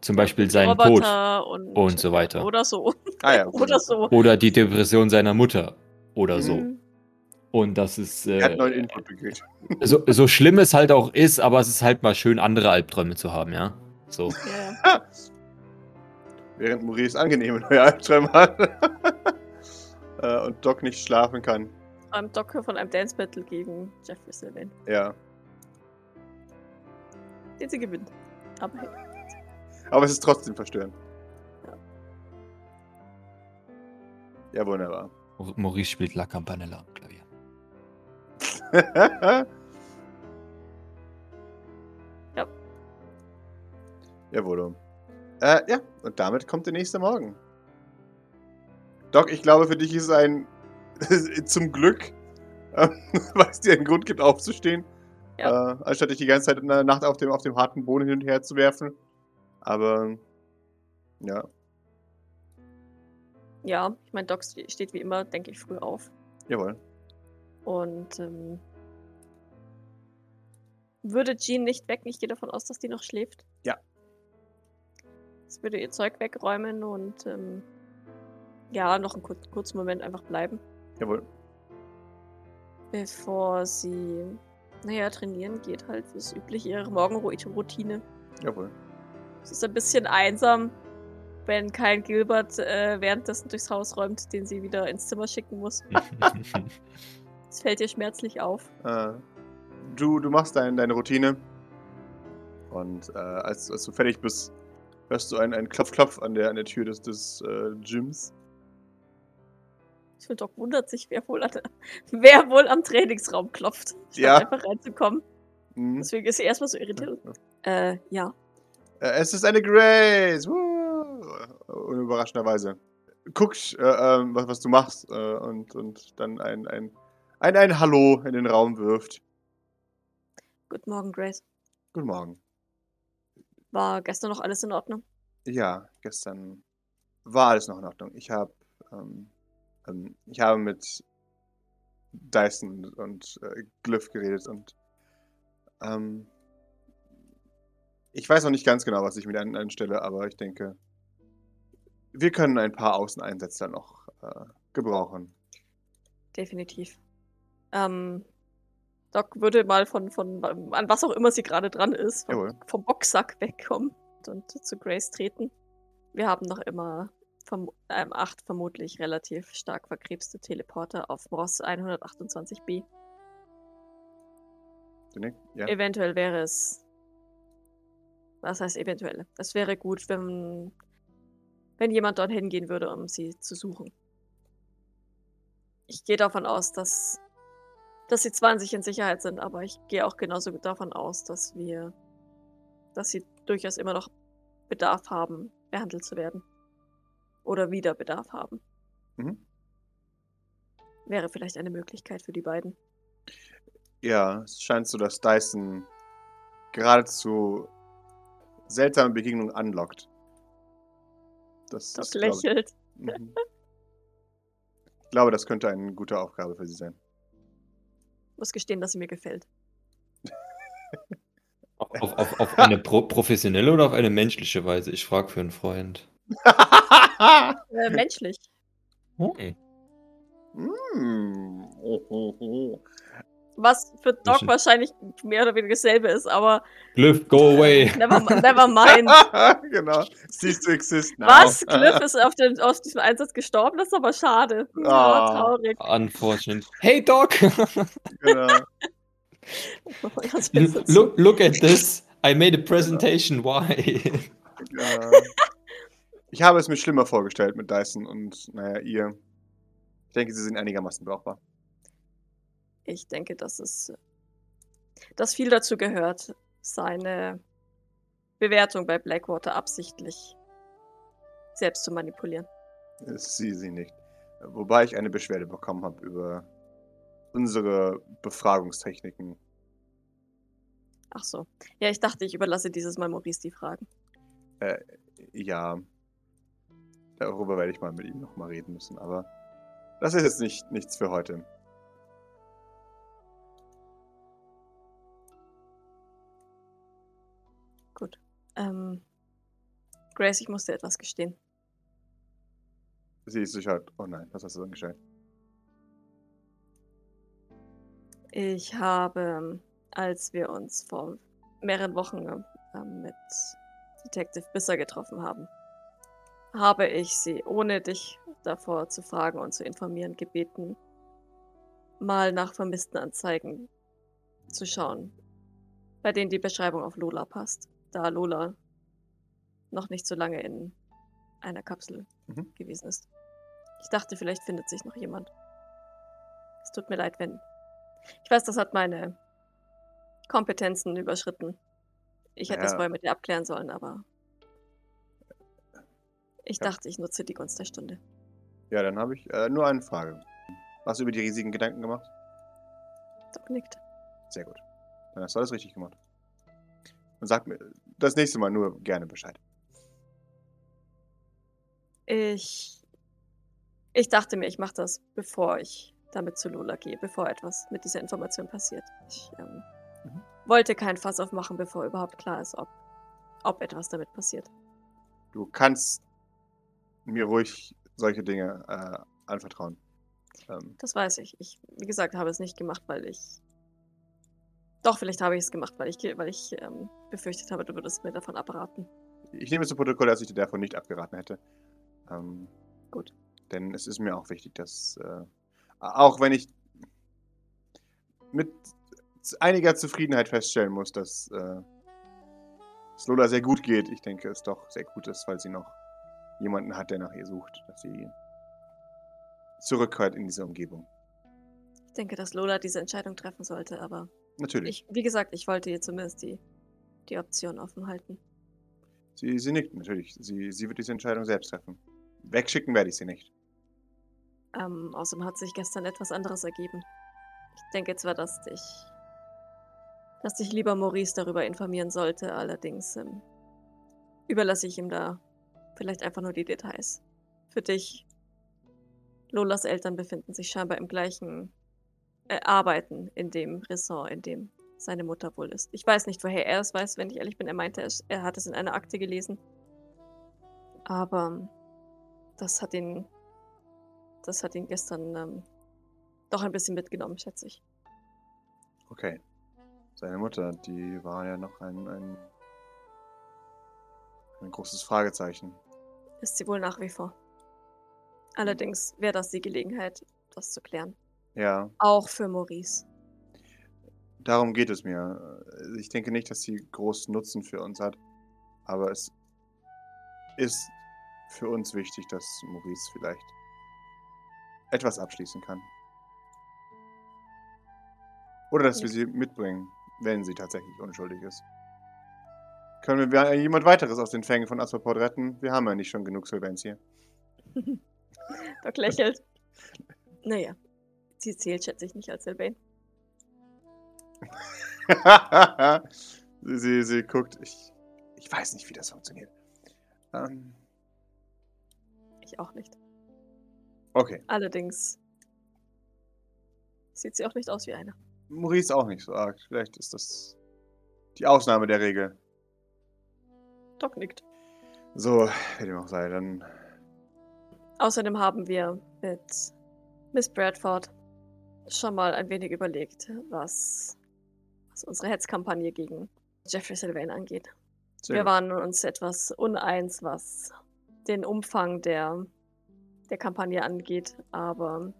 Zum Beispiel seinen Tod.
Und,
und so weiter.
Oder so.
Ah ja. [LAUGHS]
Oder so.
Oder die Depression seiner Mutter. Oder so.
Mhm.
Und das ist.
Er hat neuen
Äh,
Input gekriegt. [LAUGHS]
so, so schlimm es halt auch ist, aber es ist halt mal schön, andere Albträume zu haben, ja. So.
Ja, ja. [LAUGHS]
Während Maurice angenehme neue Albträume hat. Äh, und Doc nicht schlafen kann.
Doc von einem Dance Battle gegen Jeffrey Sylvain.
Ja.
Den sie gewinnt. Aber hey.
Aber es ist trotzdem verstörend. Ja, wunderbar.
Maurice spielt La Campanella am Klavier. [LAUGHS]
Ja.
Jawohl. Äh, ja, und damit kommt der nächste Morgen. Doc, ich glaube, für dich ist es ein [LAUGHS] zum Glück, äh, [LAUGHS] weil es dir einen Grund gibt, aufzustehen.
Ja.
Äh, anstatt dich die ganze Zeit in der Nacht auf dem, auf dem harten Boden hin und her zu werfen. Aber ja,
Ja, ich meine, Doc ste- steht wie immer, denke ich, früh auf.
jawohl.
Und ähm, würde Jean nicht wecken? Ich gehe davon aus, dass die noch schläft.
Ja.
Es würde ihr Zeug wegräumen und ähm, ja, noch einen kur kurzen Moment einfach bleiben,
Jawohl.
bevor sie, naja, trainieren geht halt. Das ist üblich ihre Morgenroutine.
Jawohl.
Es ist ein bisschen einsam, wenn kein Gilbert äh, währenddessen durchs Haus räumt, den sie wieder ins Zimmer schicken muss. [LAUGHS] Es fällt ihr schmerzlich auf.
Äh, du, du machst dein, deine Routine. Und äh, als, als du fertig bist, hörst du einen, einen Klopf-Klopf an der, an der Tür des, des äh, Gyms.
Ich finde, Doc wundert sich, wer wohl, an, [LAUGHS] wer wohl am Trainingsraum klopft. Statt
Ja.
einfach reinzukommen.
Mhm.
Deswegen ist sie erstmal so irritiert. [LAUGHS] Äh, ja.
Äh, es ist eine Grace! Woo! Und überraschenderweise. Guckst, äh, ähm, was, was du machst äh, und, und dann ein, ein, ein, ein Hallo in den Raum wirft.
Guten Morgen, Grace.
Guten Morgen.
War gestern noch alles in Ordnung?
Ja, gestern war alles noch in Ordnung. Ich habe ähm, ähm, ich habe mit Dyson und äh, Glyph geredet und ähm, ich weiß noch nicht ganz genau, was ich mit an anstelle, aber ich denke, wir können ein paar Außeneinsätze noch äh, gebrauchen.
Definitiv. Ähm, Doc würde mal von, von, an was auch immer sie gerade dran ist, vom, vom Boxsack wegkommen und zu Grace treten. Wir haben noch immer verm ähm, acht vermutlich relativ stark verkrebste Teleporter auf Ross 128b.
Du nickt? Ja.
Eventuell wäre es. Was heißt eventuell? Es wäre gut, wenn, wenn jemand dorthin gehen würde, um sie zu suchen. Ich gehe davon aus, dass, dass sie zwar an sich in Sicherheit sind, aber ich gehe auch genauso davon aus, dass wir, dass sie durchaus immer noch Bedarf haben, behandelt zu werden. Oder wieder Bedarf haben.
Mhm.
Wäre vielleicht eine Möglichkeit für die beiden.
Ja, es scheint so, dass Dyson geradezu seltsame Begegnungen anlockt. Das,
Doc
das glaube ich.
lächelt.
Mhm. Ich glaube, das könnte eine gute Aufgabe für sie sein.
Muss gestehen, dass sie mir gefällt.
Auf, auf, auf eine pro professionelle oder auf eine menschliche Weise? Ich frage für einen Freund. [LAUGHS]
Äh, [LAUGHS] menschlich.
Hm.
Mm. Oh, oh, oh.
Was für Doc
Bisschen.
wahrscheinlich mehr oder weniger dasselbe ist, aber
Glyph, go away. [LAUGHS]
never, never mind. [LAUGHS]
genau. Cease to exist now.
Was? Cliff ist auf, den, auf diesem Einsatz gestorben? Das ist aber schade. Oh,
Ah.
traurig.
Unfortunate. Hey Doc!
genau.
Dazu?
look, look at this. I made a presentation. Why?
Ja. Ich habe es mir schlimmer vorgestellt mit Dyson und, naja, ihr. Ich denke, sie sind einigermaßen brauchbar.
Ich denke, dass es dass viel dazu gehört, seine Bewertung bei Blackwater absichtlich selbst zu manipulieren.
Es sie sie nicht. Wobei ich eine Beschwerde bekommen habe über unsere Befragungstechniken.
Ach so. Ja, ich dachte, ich überlasse dieses Mal Maurice die Fragen.
Ja, darüber werde ich mal mit ihm nochmal reden müssen, aber das ist jetzt nicht, nichts für heute.
Gut. Ähm, Grace, ich muss dir etwas gestehen.
Sie ist sicher. Oh nein, was hast du angestellt?
Ich habe, als wir uns vor mehreren Wochen ähm, mit Detective Bisser getroffen haben, habe ich sie, ohne dich davor zu fragen und zu informieren, gebeten, mal nach vermissten Anzeigen zu schauen, bei denen die Beschreibung auf Lola passt, da Lola noch nicht so lange in einer Kapsel
Mhm.
gewesen ist. Ich dachte, vielleicht findet sich noch jemand. Es tut mir leid, wenn ich weiß, das hat meine Kompetenzen überschritten. Ich hätte es
Ja.
vorher mit dir abklären sollen, aber ich
Ja.
dachte, ich nutze die Gunst der Stunde.
Ja, dann habe ich äh, nur eine Frage. Hast du über die riesigen Gedanken gemacht?
Doc nickt.
Sehr gut. Dann hast du alles richtig gemacht. Und sag mir das nächste Mal nur gerne Bescheid.
Ich. Ich dachte mir, ich mache das, bevor ich damit zu Lola gehe, bevor etwas mit dieser Information passiert. Ich ähm,
Mhm.
wollte kein Fass aufmachen, bevor überhaupt klar ist, ob, ob etwas damit passiert.
Du kannst mir ruhig solche Dinge äh, anvertrauen. Ähm,
Das weiß ich. Ich, wie gesagt, habe es nicht gemacht, weil ich. Doch, vielleicht habe ich es gemacht, weil ich, weil ich ähm, befürchtet habe, du würdest mir davon abraten.
ich nehme zu Protokoll, dass ich dir davon nicht abgeraten hätte. Ähm,
Gut.
Denn es ist mir auch wichtig, dass, äh, auch wenn ich mit einiger Zufriedenheit feststellen muss, dass äh, es Lola sehr gut geht. Ich denke, es doch sehr gut ist, weil sie noch jemanden hat, der nach ihr sucht, dass sie zurückkehrt in diese Umgebung.
Ich denke, dass Lola diese Entscheidung treffen sollte, aber
Natürlich.
ich, wie gesagt, ich wollte ihr zumindest die, die Option offen halten.
Sie, sie nickt, natürlich. Sie, sie wird diese Entscheidung selbst treffen. Wegschicken werde ich sie nicht.
Ähm, außerdem hat sich gestern etwas anderes ergeben. Ich denke zwar, dass dich, dass dich lieber Maurice darüber informieren sollte, allerdings ähm, überlasse ich ihm da vielleicht einfach nur die Details. Für dich, Lolas Eltern befinden sich scheinbar im gleichen äh, Arbeiten in dem Ressort, in dem seine Mutter wohl ist. Ich weiß nicht, woher er es weiß, wenn ich ehrlich bin. Er meinte, er, hat es in einer Akte gelesen. Aber das hat ihn das hat ihn gestern ähm, doch ein bisschen mitgenommen, schätze ich.
Okay. Seine Mutter, die war ja noch ein, ein, ein großes Fragezeichen.
Ist sie wohl nach wie vor. Allerdings wäre das die Gelegenheit, das zu klären.
Ja,
Auch für Maurice.
darum geht es mir. Ich denke nicht, dass sie großen Nutzen für uns hat. Aber es ist für uns wichtig, dass Maurice vielleicht etwas abschließen kann. Oder dass wir sie mitbringen, wenn sie tatsächlich unschuldig ist. Können wir jemand weiteres aus den Fängen von Aspaport retten? Wir haben ja nicht schon genug Solvenz hier. [LAUGHS]
Doc lächelt. [LAUGHS] naja, sie zählt, schätze ich, nicht als Sylvain.
sie, [LAUGHS] sie, sie guckt. Ich, ich weiß nicht, wie das funktioniert. Ähm,
Ich auch nicht.
okay.
Allerdings sieht sie auch nicht aus wie eine.
Maurice auch nicht so arg. Vielleicht ist das die Ausnahme der Regel.
Doc nickt.
So, wie dem auch sei, dann.
Außerdem haben wir mit Miss Bradford schon mal ein wenig überlegt, was, was unsere Hetzkampagne gegen Jeffrey Sylvain angeht.
Sehr
Wir waren uns etwas uneins, was den Umfang der, der Kampagne angeht, aber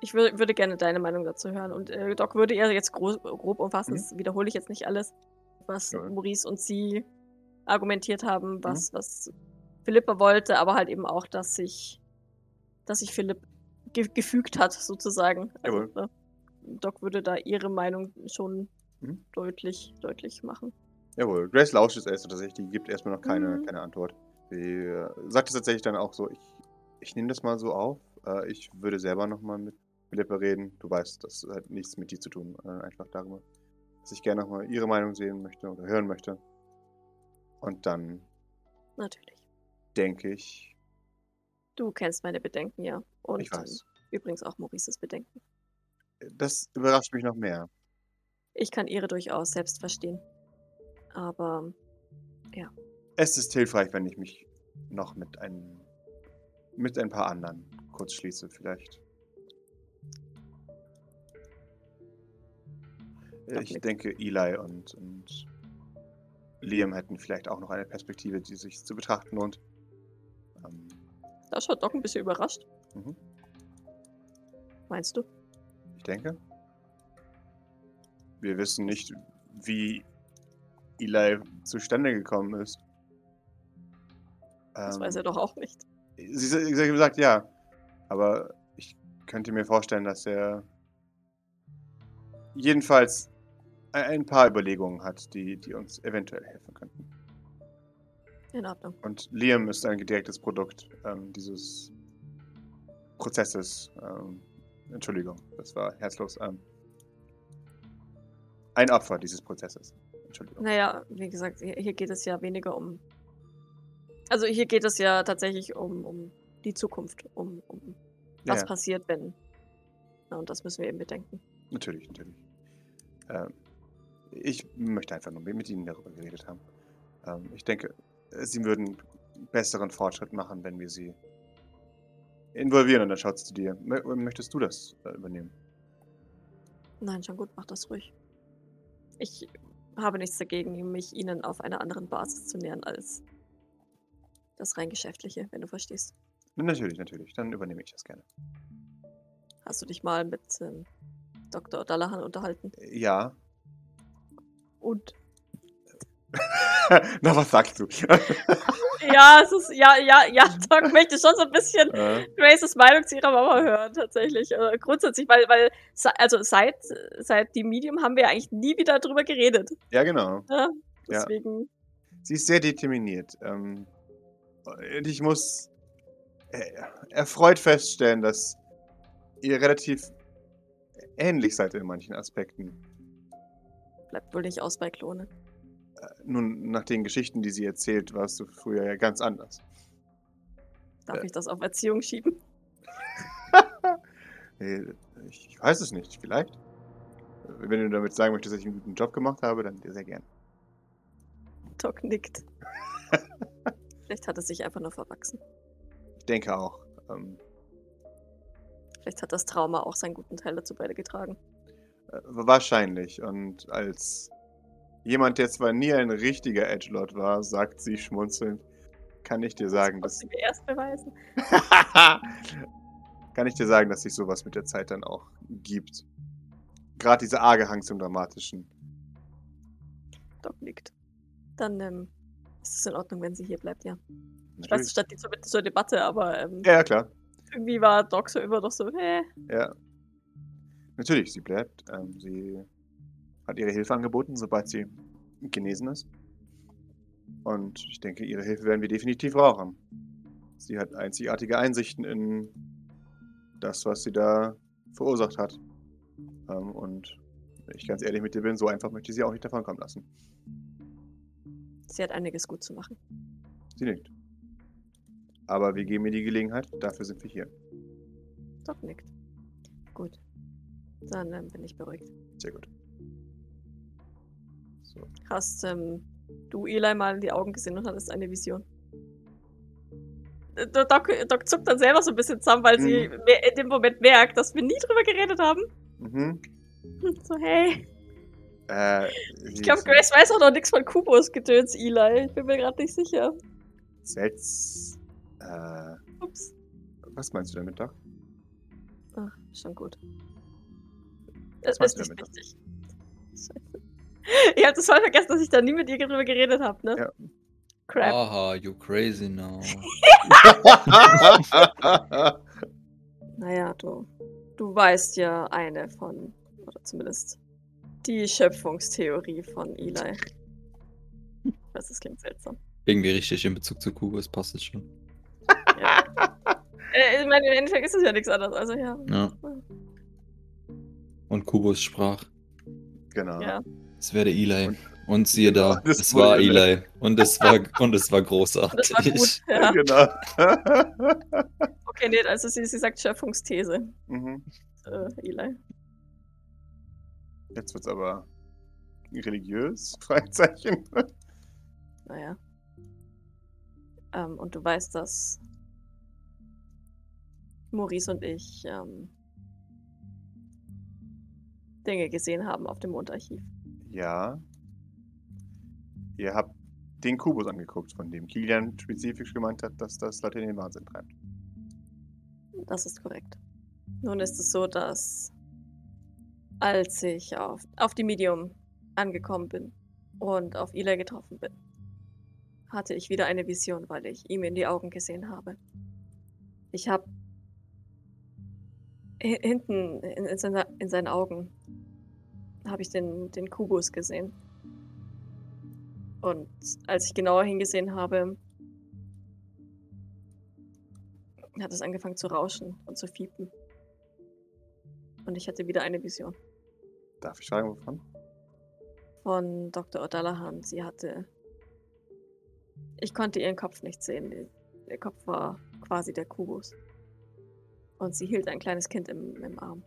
ich wür würde gerne deine Meinung dazu hören. Und äh, Doc würde eher jetzt grob umfassen,
Mhm.
das wiederhole ich jetzt nicht alles, was
Ja.
Maurice und sie argumentiert haben, was, was Philippa wollte, aber halt eben auch, dass sich, dass sich Philipp ge gefügt hat, sozusagen. Also,
Jawohl.
ne, Doc würde da ihre Meinung schon
Mhm.
deutlich, deutlich machen.
Jawohl, Grace lauscht es erst tatsächlich, die gibt erstmal noch keine,
Mhm.
keine Antwort. Sie äh, sagt es tatsächlich dann auch so, ich, ich nehme das mal so auf. Äh, ich würde selber nochmal mit Philippa reden. Du weißt, das hat nichts mit dir zu tun. Äh, einfach darüber, dass ich gerne nochmal ihre Meinung sehen möchte oder hören möchte. Und dann
Natürlich.
denke ich,
Du kennst meine Bedenken, ja. Und
ich weiß.
übrigens auch Maurices Bedenken.
Das überrascht mich noch mehr.
Ich kann ihre durchaus selbst verstehen. Aber
Es ist hilfreich, wenn ich mich noch mit ein, mit ein paar anderen kurz schließe, vielleicht. Ich denke, Eli und, und Liam hätten vielleicht auch noch eine Perspektive, die sich zu betrachten lohnt. Ähm,
da schaut Doc ein bisschen überrascht.
mhm,
Meinst du?
ich denke. Wir wissen nicht, wie Eli zustande gekommen ist.
Das
Ähm,
weiß er doch auch nicht.
Sie sie- hat gesagt, ja. Aber ich könnte mir vorstellen, dass er jedenfalls ein paar Überlegungen hat, die, die uns eventuell helfen könnten.
In Ordnung.
Und Liam ist ein direktes Produkt ähm, dieses Prozesses. Ähm, Entschuldigung, das war herzlos. Ähm, ein Opfer dieses Prozesses. Entschuldigung.
Naja, wie gesagt, hier, hier geht es ja weniger um. Also hier geht es ja tatsächlich um, um die Zukunft, um, um was
ja.
passiert, wenn. Ja, und das müssen wir eben bedenken.
Natürlich, natürlich. Ähm, ich möchte einfach nur mit Ihnen darüber geredet haben. Ähm, ich denke, äh, Sie würden besseren Fortschritt machen, wenn wir Sie involvieren. Und dann schaut sie zu dir. Mö- Möchtest du das äh, übernehmen?
Nein, schon gut, mach das ruhig. Ich habe nichts dagegen, mich ihnen auf einer anderen Basis zu nähern als das rein geschäftliche, wenn du verstehst.
Natürlich, natürlich. Dann übernehme ich das gerne.
Hast du dich mal mit ähm, Dr. Dallahan unterhalten?
Äh, Ja.
Und [LAUGHS]
Na, was sagst du? [LAUGHS]
Ja, es ist, ja, ja, ja, Doc möchte schon so ein bisschen
Äh,
Graces Meinung zu ihrer Mama hören, tatsächlich. Äh, grundsätzlich, weil, weil, also seit, seit die Medium haben wir eigentlich nie wieder drüber geredet.
ja, genau.
Ja?
Ja.
Deswegen,
Sie ist sehr determiniert. Ähm, und ich muss äh, erfreut feststellen, dass ihr relativ ähnlich seid in manchen Aspekten.
Bleibt wohl nicht aus bei Klone.
Nun, nach den Geschichten, die sie erzählt, warst du früher ja ganz anders.
Darf
Äh.
ich das auf Erziehung schieben? [LAUGHS]
Äh, Ich weiß es nicht, vielleicht. Äh, Wenn du damit sagen möchtest, dass ich einen guten Job gemacht habe, dann dir sehr gern.
Doc nickt. [LAUGHS] Vielleicht hat es sich einfach nur verwachsen.
Ich denke auch. Ähm,
Vielleicht hat das Trauma auch seinen guten Teil dazu beigetragen.
äh, wahrscheinlich. Und als jemand, der zwar nie ein richtiger Edgelord war, sagt sie schmunzelnd, kann ich dir sagen,
das
dass
muss sie mir erst beweisen. [LAUGHS]
kann ich dir sagen, dass sich sowas mit der Zeit dann auch gibt. Gerade dieser arge Hang zum Dramatischen.
Doc nickt. Dann ähm, ist es in Ordnung, wenn sie hier bleibt, ja. Ich weiß,
Natürlich.
es stand nicht zur, zur Debatte, aber ähm,
Ja, ja, klar.
irgendwie war Doc so immer noch so, hä?
Ja. Natürlich, sie bleibt. Ähm, sie hat ihre Hilfe angeboten, sobald sie genesen ist. Und ich denke, ihre Hilfe werden wir definitiv brauchen. Sie hat einzigartige Einsichten in das, was sie da verursacht hat. Ähm, und wenn ich ganz ehrlich mit dir bin, so einfach möchte ich sie auch nicht davonkommen lassen.
Sie hat einiges gut zu machen.
Sie nickt. Aber wir geben ihr die Gelegenheit, dafür sind wir hier.
Doc nickt. Gut. Dann ähm, bin ich beruhigt.
Sehr gut. So.
Hast ähm, du Eli mal in die Augen gesehen und hattest eine Vision? Äh, Doc, Doc zuckt dann selber so ein bisschen zusammen, weil sie
Mhm.
mer- in dem Moment merkt, dass wir nie drüber geredet haben.
Mhm.
So, hey.
Äh,
Ich glaube, Grace weiß auch noch nichts von Kubos Gedöns, Eli. Ich bin mir gerade nicht sicher.
Selts. Äh,
Ups.
was meinst du damit, Doc?
Ach, schon gut. Das ist nicht wichtig. Scheiße. [LAUGHS] Ich hab das voll vergessen, dass ich da nie mit ihr drüber geredet habe, ne?
Ja.
Crap.
Aha, you crazy now. [LAUGHS] [LAUGHS]
Naja, du, du weißt ja eine von, oder zumindest die Schöpfungstheorie von Eli. Das ist, klingt seltsam.
Irgendwie richtig in Bezug zu Kubus passt es schon.
Ja. äh, ich meine, im Endeffekt ist es ja nichts anderes, also ja.
Ja. Und Kubus sprach.
genau.
Ja.
Es wäre Eli.
Und-
Und siehe da,
Das
es war
Eli.
Eli. Und es war, und es war großartig.
Das war gut. Ja. [LAUGHS]
Genau.
Okay, nee, also sie, sie sagt Schöpfungsthese.
mhm.
Äh, Eli.
Jetzt wird's aber religiös? [LAUGHS] Fragezeichen.
Naja. Ähm, und du weißt, dass Maurice und ich ähm, Dinge gesehen haben auf dem Mondarchiv.
Ja. Ihr habt den Kubus angeguckt, von dem Kilian spezifisch gemeint hat, dass das Leute in den Wahnsinn treibt.
Das ist korrekt. Nun ist es so, dass als ich auf, auf die Medium angekommen bin und auf Ila getroffen bin, hatte ich wieder eine Vision, weil ich ihm in die Augen gesehen habe. Ich habe hinten in, in, seiner, in seinen Augen habe ich den, den Kubus gesehen. Und als ich genauer hingesehen habe, hat es angefangen zu rauschen und zu fiepen. Und ich hatte wieder eine Vision
Darf ich fragen, wovon?
von Dr. O'Dallahan. Sie hatte. Ich konnte ihren Kopf nicht sehen. Ihr Kopf war quasi der Kubus. Und sie hielt ein kleines Kind im, im Arm.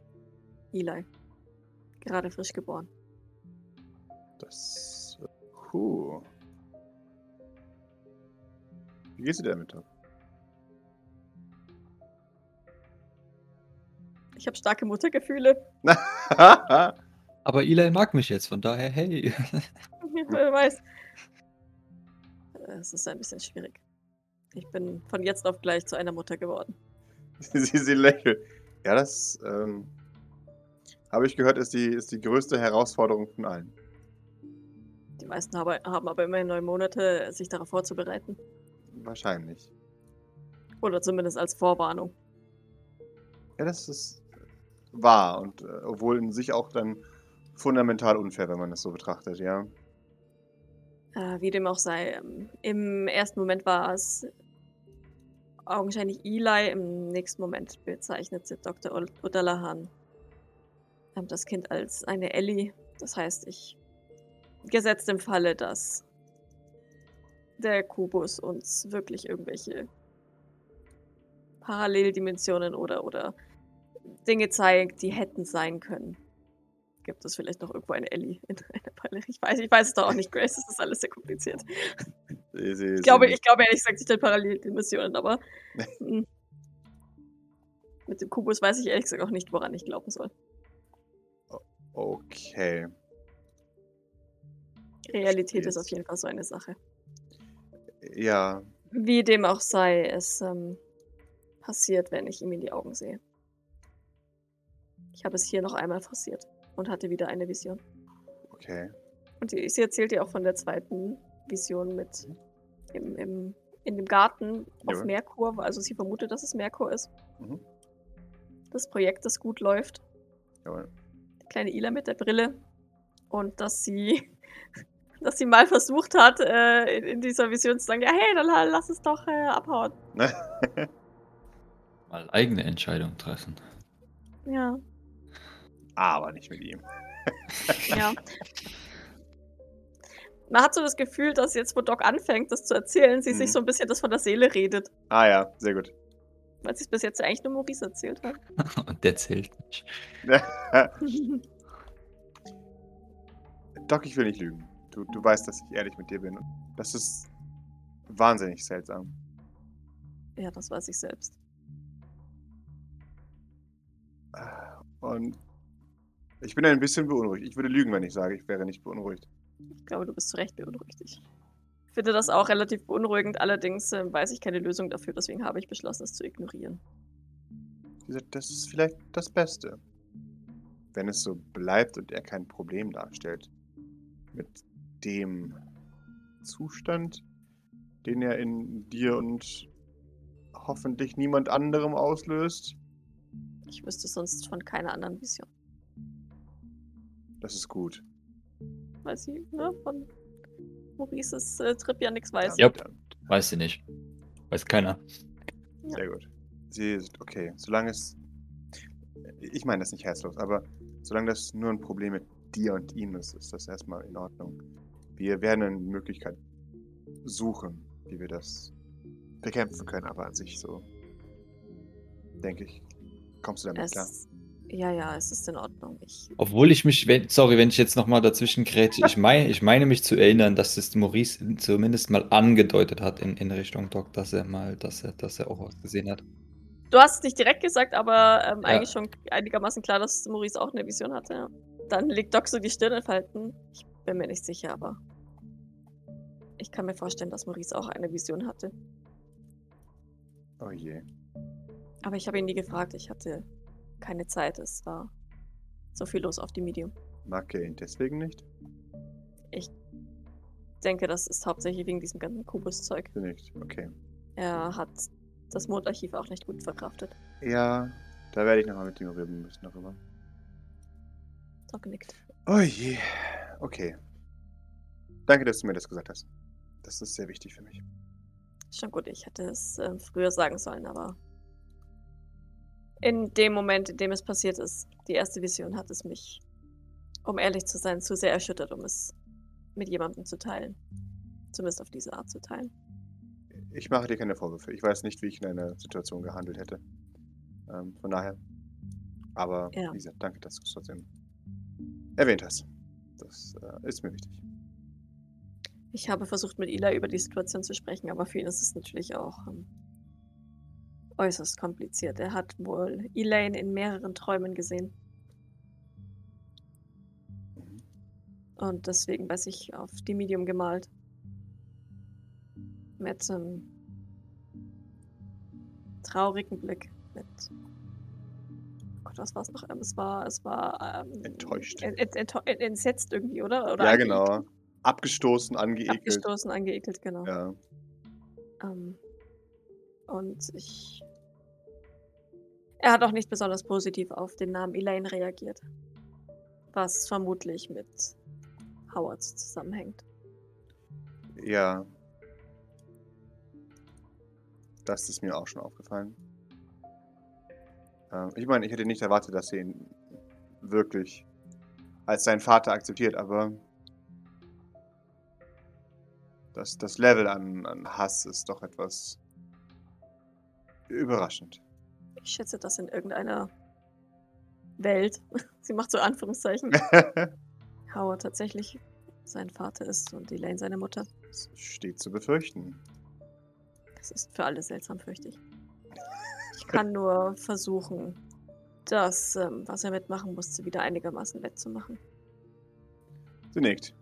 Eli. Gerade frisch geboren.
Das. Puh. Wie geht's dir damit, Doc?
Ich habe starke Muttergefühle. [LAUGHS]
Aber Eli mag mich jetzt, von daher, hey. [LAUGHS]
Wer weiß. Es ist ein bisschen schwierig. Ich bin von jetzt auf gleich zu einer Mutter geworden.
sie, sie lächelt. Ja, das ähm, habe ich gehört, ist die, ist die größte Herausforderung von allen.
Die meisten habe, haben aber immerhin neun Monate, sich darauf vorzubereiten.
Wahrscheinlich.
Oder zumindest als Vorwarnung.
Ja, das ist wahr und äh, obwohl in sich auch dann fundamental unfair, wenn man das so betrachtet, ja.
Äh, wie dem auch sei. Ähm, Im ersten Moment war es augenscheinlich Eli, im nächsten Moment bezeichnete Dr. Ol- O'Dallahan ähm, das Kind als eine Ellie. Das heißt, ich gesetzt im Falle, dass der Kubus uns wirklich irgendwelche Paralleldimensionen oder, oder Dinge zeigt, die hätten sein können. Gibt es vielleicht noch irgendwo eine Ellie in [LAUGHS] einer Parallel? Ich weiß, ich weiß es doch auch nicht, Grace. Das ist alles sehr kompliziert.
Sie, sie,
Ich glaube, ich glaube ehrlich gesagt nicht an Paralleldimensionen, aber mm, [LAUGHS] mit dem Kubus weiß ich ehrlich gesagt auch nicht, woran ich glauben soll.
Okay.
Realität ist auf jeden Fall so eine Sache.
Ja,
Wie dem auch sei, es ähm, passiert, wenn ich ihm in die Augen sehe. Ich habe es hier noch einmal forciert und hatte wieder eine Vision.
okay.
Und die, sie erzählt ihr auch von der zweiten Vision mit im, im, in dem Garten auf
Jawohl.
Merkur. Also sie vermutet, dass es Merkur ist.
Mhm.
Das Projekt, das gut läuft.
Jawohl.
Kleine Ila mit der Brille. Und dass sie, [LAUGHS] dass sie mal versucht hat, äh, in, in dieser Vision zu sagen, ja, hey, dann la- lass es doch äh, abhauen. [LAUGHS]
Mal eigene Entscheidung treffen.
Ja,
Aber nicht mit ihm. [LAUGHS]
ja. Man hat so das Gefühl, dass jetzt, wo Doc anfängt, das zu erzählen, sie sich
Mhm.
so ein bisschen das von der Seele redet.
Ah ja, sehr gut.
Weil sie es bis jetzt eigentlich nur Maurice erzählt hat. [LAUGHS]
Und der zählt nicht.
Doc, ich will nicht lügen. Du, du weißt, dass ich ehrlich mit dir bin. Das ist wahnsinnig seltsam.
ja, das weiß ich selbst.
Und ich bin ein bisschen beunruhigt. Ich würde lügen, wenn ich sage, ich wäre nicht beunruhigt.
Ich glaube, du bist zu Recht beunruhigt. Ich finde das auch relativ beunruhigend. Allerdings äh, weiß ich keine Lösung dafür. Deswegen habe ich beschlossen, es zu ignorieren.
Das ist vielleicht das Beste. Wenn es so bleibt und er kein Problem darstellt. Mit dem Zustand, den er in dir und hoffentlich niemand anderem auslöst.
Ich wüsste sonst von keiner anderen Vision.
Das ist gut.
Weil sie ne, von Maurices äh, Trip ja nichts weiß.
Ja. Weiß sie nicht. Weiß keiner.
Sehr gut. Sie ist okay. Solange es. Ich meine das nicht herzlos, aber solange das nur ein Problem mit dir und ihm ist, ist das erstmal in Ordnung. Wir werden eine Möglichkeit suchen, wie wir das bekämpfen können, aber an sich so. Denke ich. Kommst du damit klar?
Ja, ja, es ist in Ordnung. Ich,
Obwohl ich mich, wenn, sorry, wenn ich jetzt nochmal dazwischen grätsche, ich meine, ich meine mich zu erinnern, dass es Maurice zumindest mal angedeutet hat in, in Richtung Doc, dass er mal, dass er, dass er auch was gesehen hat.
du hast es nicht direkt gesagt, aber ähm,
Ja.
eigentlich schon einigermaßen klar, dass Maurice auch eine Vision hatte. Ja. Dann legt Doc so die Stirn in Falten. Ich bin mir nicht sicher, aber ich kann mir vorstellen, dass Maurice auch eine Vision hatte.
Oh je.
Aber ich habe ihn nie gefragt. Ich hatte keine Zeit. Es war so viel los auf dem Medium.
Mag er ihn deswegen nicht?
Ich denke, das ist hauptsächlich wegen diesem ganzen Kubus-Zeug.
Nicht. Okay.
Er hat das Mondarchiv auch nicht gut verkraftet.
Ja, da werde ich nochmal mit ihm reden müssen darüber.
Doc nickt.
Oh je. Okay. Danke, dass du mir das gesagt hast. Das ist sehr wichtig für mich.
Schon gut, ich hätte es ähm, früher sagen sollen, aber in dem Moment, in dem es passiert ist, die erste Vision, hat es mich, um ehrlich zu sein, zu sehr erschüttert, um es mit jemandem zu teilen. Zumindest auf diese Art zu teilen.
Ich mache dir keine Vorwürfe. Ich weiß nicht, wie ich in einer Situation gehandelt hätte. Ähm, von daher. Aber
Ja.
wie gesagt, danke, dass du es trotzdem erwähnt hast. Das äh, ist mir wichtig.
Ich habe versucht, mit Ila über die Situation zu sprechen, aber für ihn ist es natürlich auch ähm, äußerst kompliziert. Er hat wohl Elaine in mehreren Träumen gesehen. Und deswegen weiß ich auf die Medium gemalt. Mit einem traurigen Blick. Mit. Oh Gott, was war es noch? Ähm, Es war, es war ähm,
Enttäuscht.
En, en, ento- en, entsetzt irgendwie, oder? oder
ja,
eigentlich-
genau. abgestoßen, angeekelt.
Abgestoßen, angeekelt, genau.
Ja.
Ähm, und ich. Er hat auch nicht besonders positiv auf den Namen Elaine reagiert. Was vermutlich mit Howards zusammenhängt.
Ja. Das ist mir auch schon aufgefallen. Ähm, ich meine, ich hätte nicht erwartet, dass sie ihn wirklich als seinen Vater akzeptiert, aber das, das Level an, an Hass ist doch etwas überraschend.
Ich schätze das in irgendeiner Welt. [LAUGHS] Sie macht so Anführungszeichen. [LAUGHS] Howard tatsächlich sein Vater ist und Elaine seine Mutter.
Es steht zu befürchten.
Das ist für alle seltsam, fürchte ich. [LAUGHS] Ich kann nur versuchen, das, ähm, was er mitmachen musste, wieder einigermaßen wettzumachen.
Sie nickt.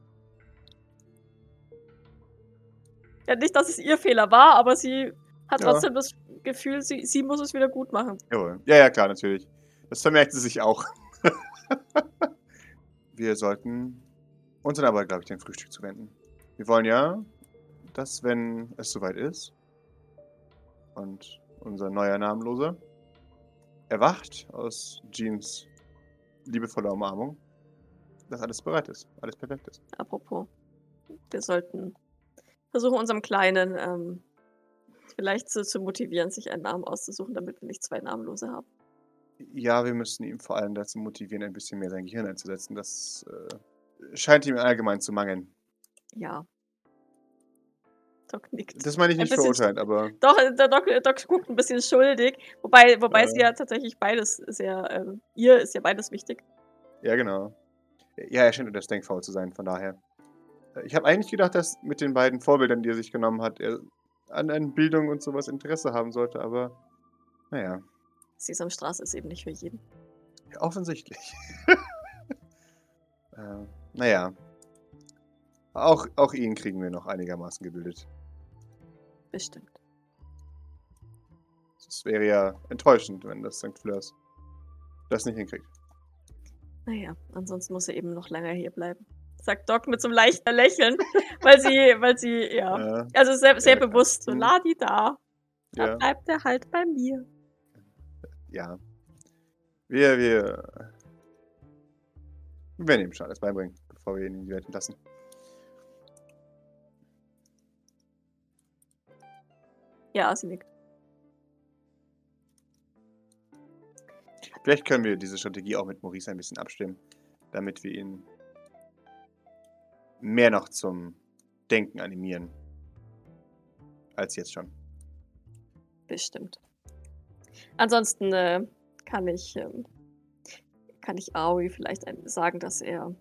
Ja, nicht, dass es ihr Fehler war, aber sie hat
Ja.
trotzdem das Gefühl, sie, sie muss es wieder gut machen.
Jawohl. Ja, ja, klar, natürlich. Das vermerkt sie sich auch. [LAUGHS] Wir sollten uns dann aber, glaube ich, dem Frühstück zuwenden. Wir wollen ja, dass, wenn es soweit ist und unser neuer Namenloser erwacht aus Jeans liebevoller Umarmung, dass alles bereit ist, alles perfekt ist.
Apropos, wir sollten versuchen, unserem Kleinen ähm, vielleicht zu, zu motivieren, sich einen Namen auszusuchen, damit wir nicht zwei Namenlose haben.
Ja, wir müssen ihn vor allem dazu motivieren, ein bisschen mehr sein Gehirn einzusetzen. Das äh, scheint ihm allgemein zu mangeln.
Ja. Doc nickt.
Das meine ich nicht verurteilt, aber [LAUGHS]
Doch, äh, der Doc, Doc guckt ein bisschen schuldig, wobei, wobei
Ja.
sie ja tatsächlich beides sehr, ähm, ihr ist ja beides wichtig.
Ja, genau. Ja, er scheint etwas denkfaul zu sein, von daher. Äh, Ich habe eigentlich gedacht, dass mit den beiden Vorbildern, die er sich genommen hat, er an, an Bildung und sowas Interesse haben sollte, aber naja,
Sesamstraße ist eben nicht für jeden.
offensichtlich. [LAUGHS] äh, naja. Auch, auch ihn kriegen wir noch einigermaßen gebildet.
Bestimmt.
Es wäre ja enttäuschend, wenn das St. Fleurs das nicht hinkriegt.
Naja, ansonsten muss er eben noch länger hier bleiben. Sagt Doc mit so einem leichten Lächeln, weil sie, [LAUGHS] weil sie, ja.
Äh,
Also sehr, sehr
Ja,
bewusst, so. Ladi da. Da
ja,
bleibt er halt bei mir.
ja. Wir, wir, wir werden ihm schon alles beibringen, bevor wir ihn in die Welt entlassen.
Ja, sie nickt.
Vielleicht können wir diese Strategie auch mit Maurice ein bisschen abstimmen, damit wir ihn mehr noch zum Denken animieren. Als jetzt schon.
Bestimmt. Ansonsten äh, kann ich, ähm, kann ich Aoi vielleicht sagen, dass er,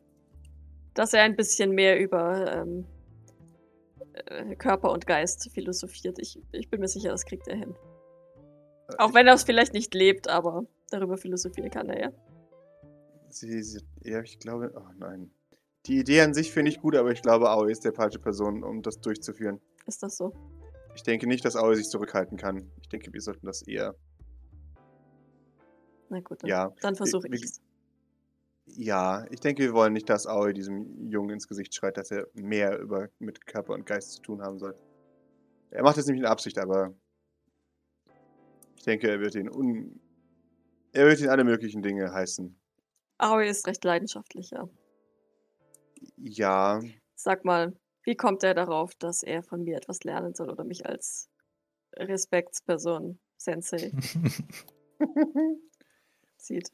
dass er ein bisschen mehr über ähm, äh, Körper und Geist philosophiert. Ich, ich bin mir sicher, das kriegt er hin.
Äh,
Auch wenn er es vielleicht nicht lebt, aber darüber philosophieren kann er ja.
Sie, sie, ja, ich glaube. Oh nein. Die Idee an sich finde ich gut, aber ich glaube, Aoi ist der falsche Person, um das durchzuführen.
Ist das so?
Ich denke nicht, dass Aoi sich zurückhalten kann. Ich denke, wir sollten das eher.
Na gut, dann,
Ja.
dann versuche ich es.
Ja, ich denke, wir wollen nicht, dass Aoi diesem Jungen ins Gesicht schreit, dass er mehr über, mit Körper und Geist zu tun haben soll. Er macht es nicht in Absicht, aber ich denke, er wird ihn un. Er wird ihn alle möglichen Dinge heißen.
Aoi ist recht leidenschaftlich, ja.
Ja,
Sag mal, wie kommt er darauf, dass er von mir etwas lernen soll oder mich als Respektsperson, Sensei, [LAUGHS] sieht?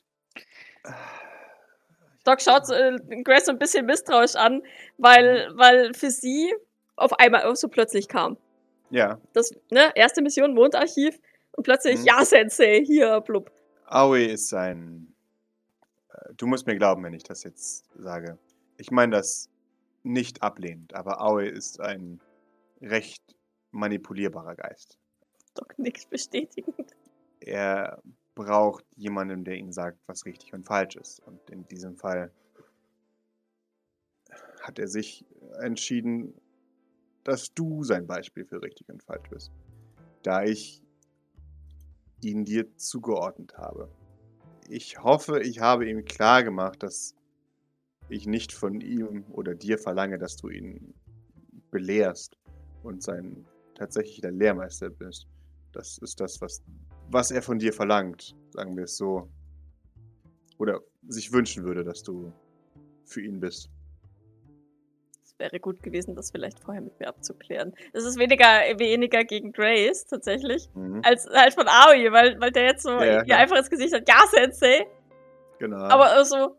Doc schaut äh, Grace so ein bisschen misstrauisch an, weil, weil für sie auf einmal so plötzlich kam.
ja.
Das, ne, erste Mission, Mondarchiv und plötzlich,
Mhm.
ja, Sensei, hier, blub.
Aoi ist ein. äh, Du musst mir glauben, wenn ich das jetzt sage. Ich meine das nicht ablehnend, aber Aoi ist ein recht manipulierbarer Geist.
Doc nickt bestätigend.
Er braucht jemanden, der ihm sagt, was richtig und falsch ist. Und in diesem Fall hat er sich entschieden, dass du sein Beispiel für richtig und falsch bist. Da ich ihn dir zugeordnet habe. Ich hoffe, ich habe ihm klar gemacht, dass ich nicht von ihm oder dir verlange, dass du ihn belehrst und sein tatsächlicher Lehrmeister bist. Das ist das, was, was er von dir verlangt, sagen wir es so. Oder sich wünschen würde, dass du für ihn bist.
Es wäre gut gewesen, das vielleicht vorher mit mir abzuklären. Es ist weniger, weniger gegen Grace tatsächlich,
Mhm.
als halt von Aoi, weil, weil der jetzt so
Ja,
ihr
klar.
einfach ins Gesicht hat, ja, Sensei.
Genau.
Aber so,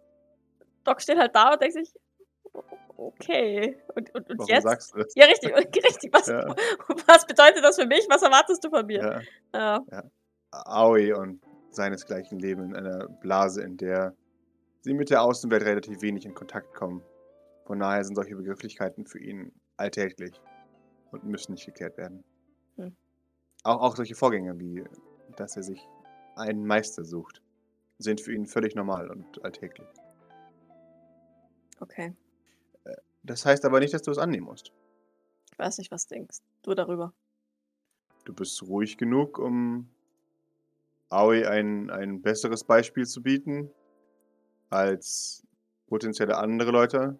Doc steht halt da und denkt sich, okay. Und, und, und
Warum
jetzt?
sagst du das?
Ja, richtig, richtig. Was,
Ja. [LAUGHS]
was bedeutet das für mich? Was erwartest du von mir?
Ja.
Ja.
Aoi und seinesgleichen leben in einer Blase, in der sie mit der Außenwelt relativ wenig in Kontakt kommen. Von daher sind solche Begrifflichkeiten für ihn alltäglich und müssen nicht geklärt werden.
Hm.
Auch, auch solche Vorgänge wie, dass er sich einen Meister sucht, sind für ihn völlig normal und alltäglich.
Okay.
Das heißt aber nicht, dass du es annehmen musst.
Ich weiß nicht, was denkst du darüber.
Du bist ruhig genug, um Aoi ein, ein besseres Beispiel zu bieten als potenzielle andere Leute.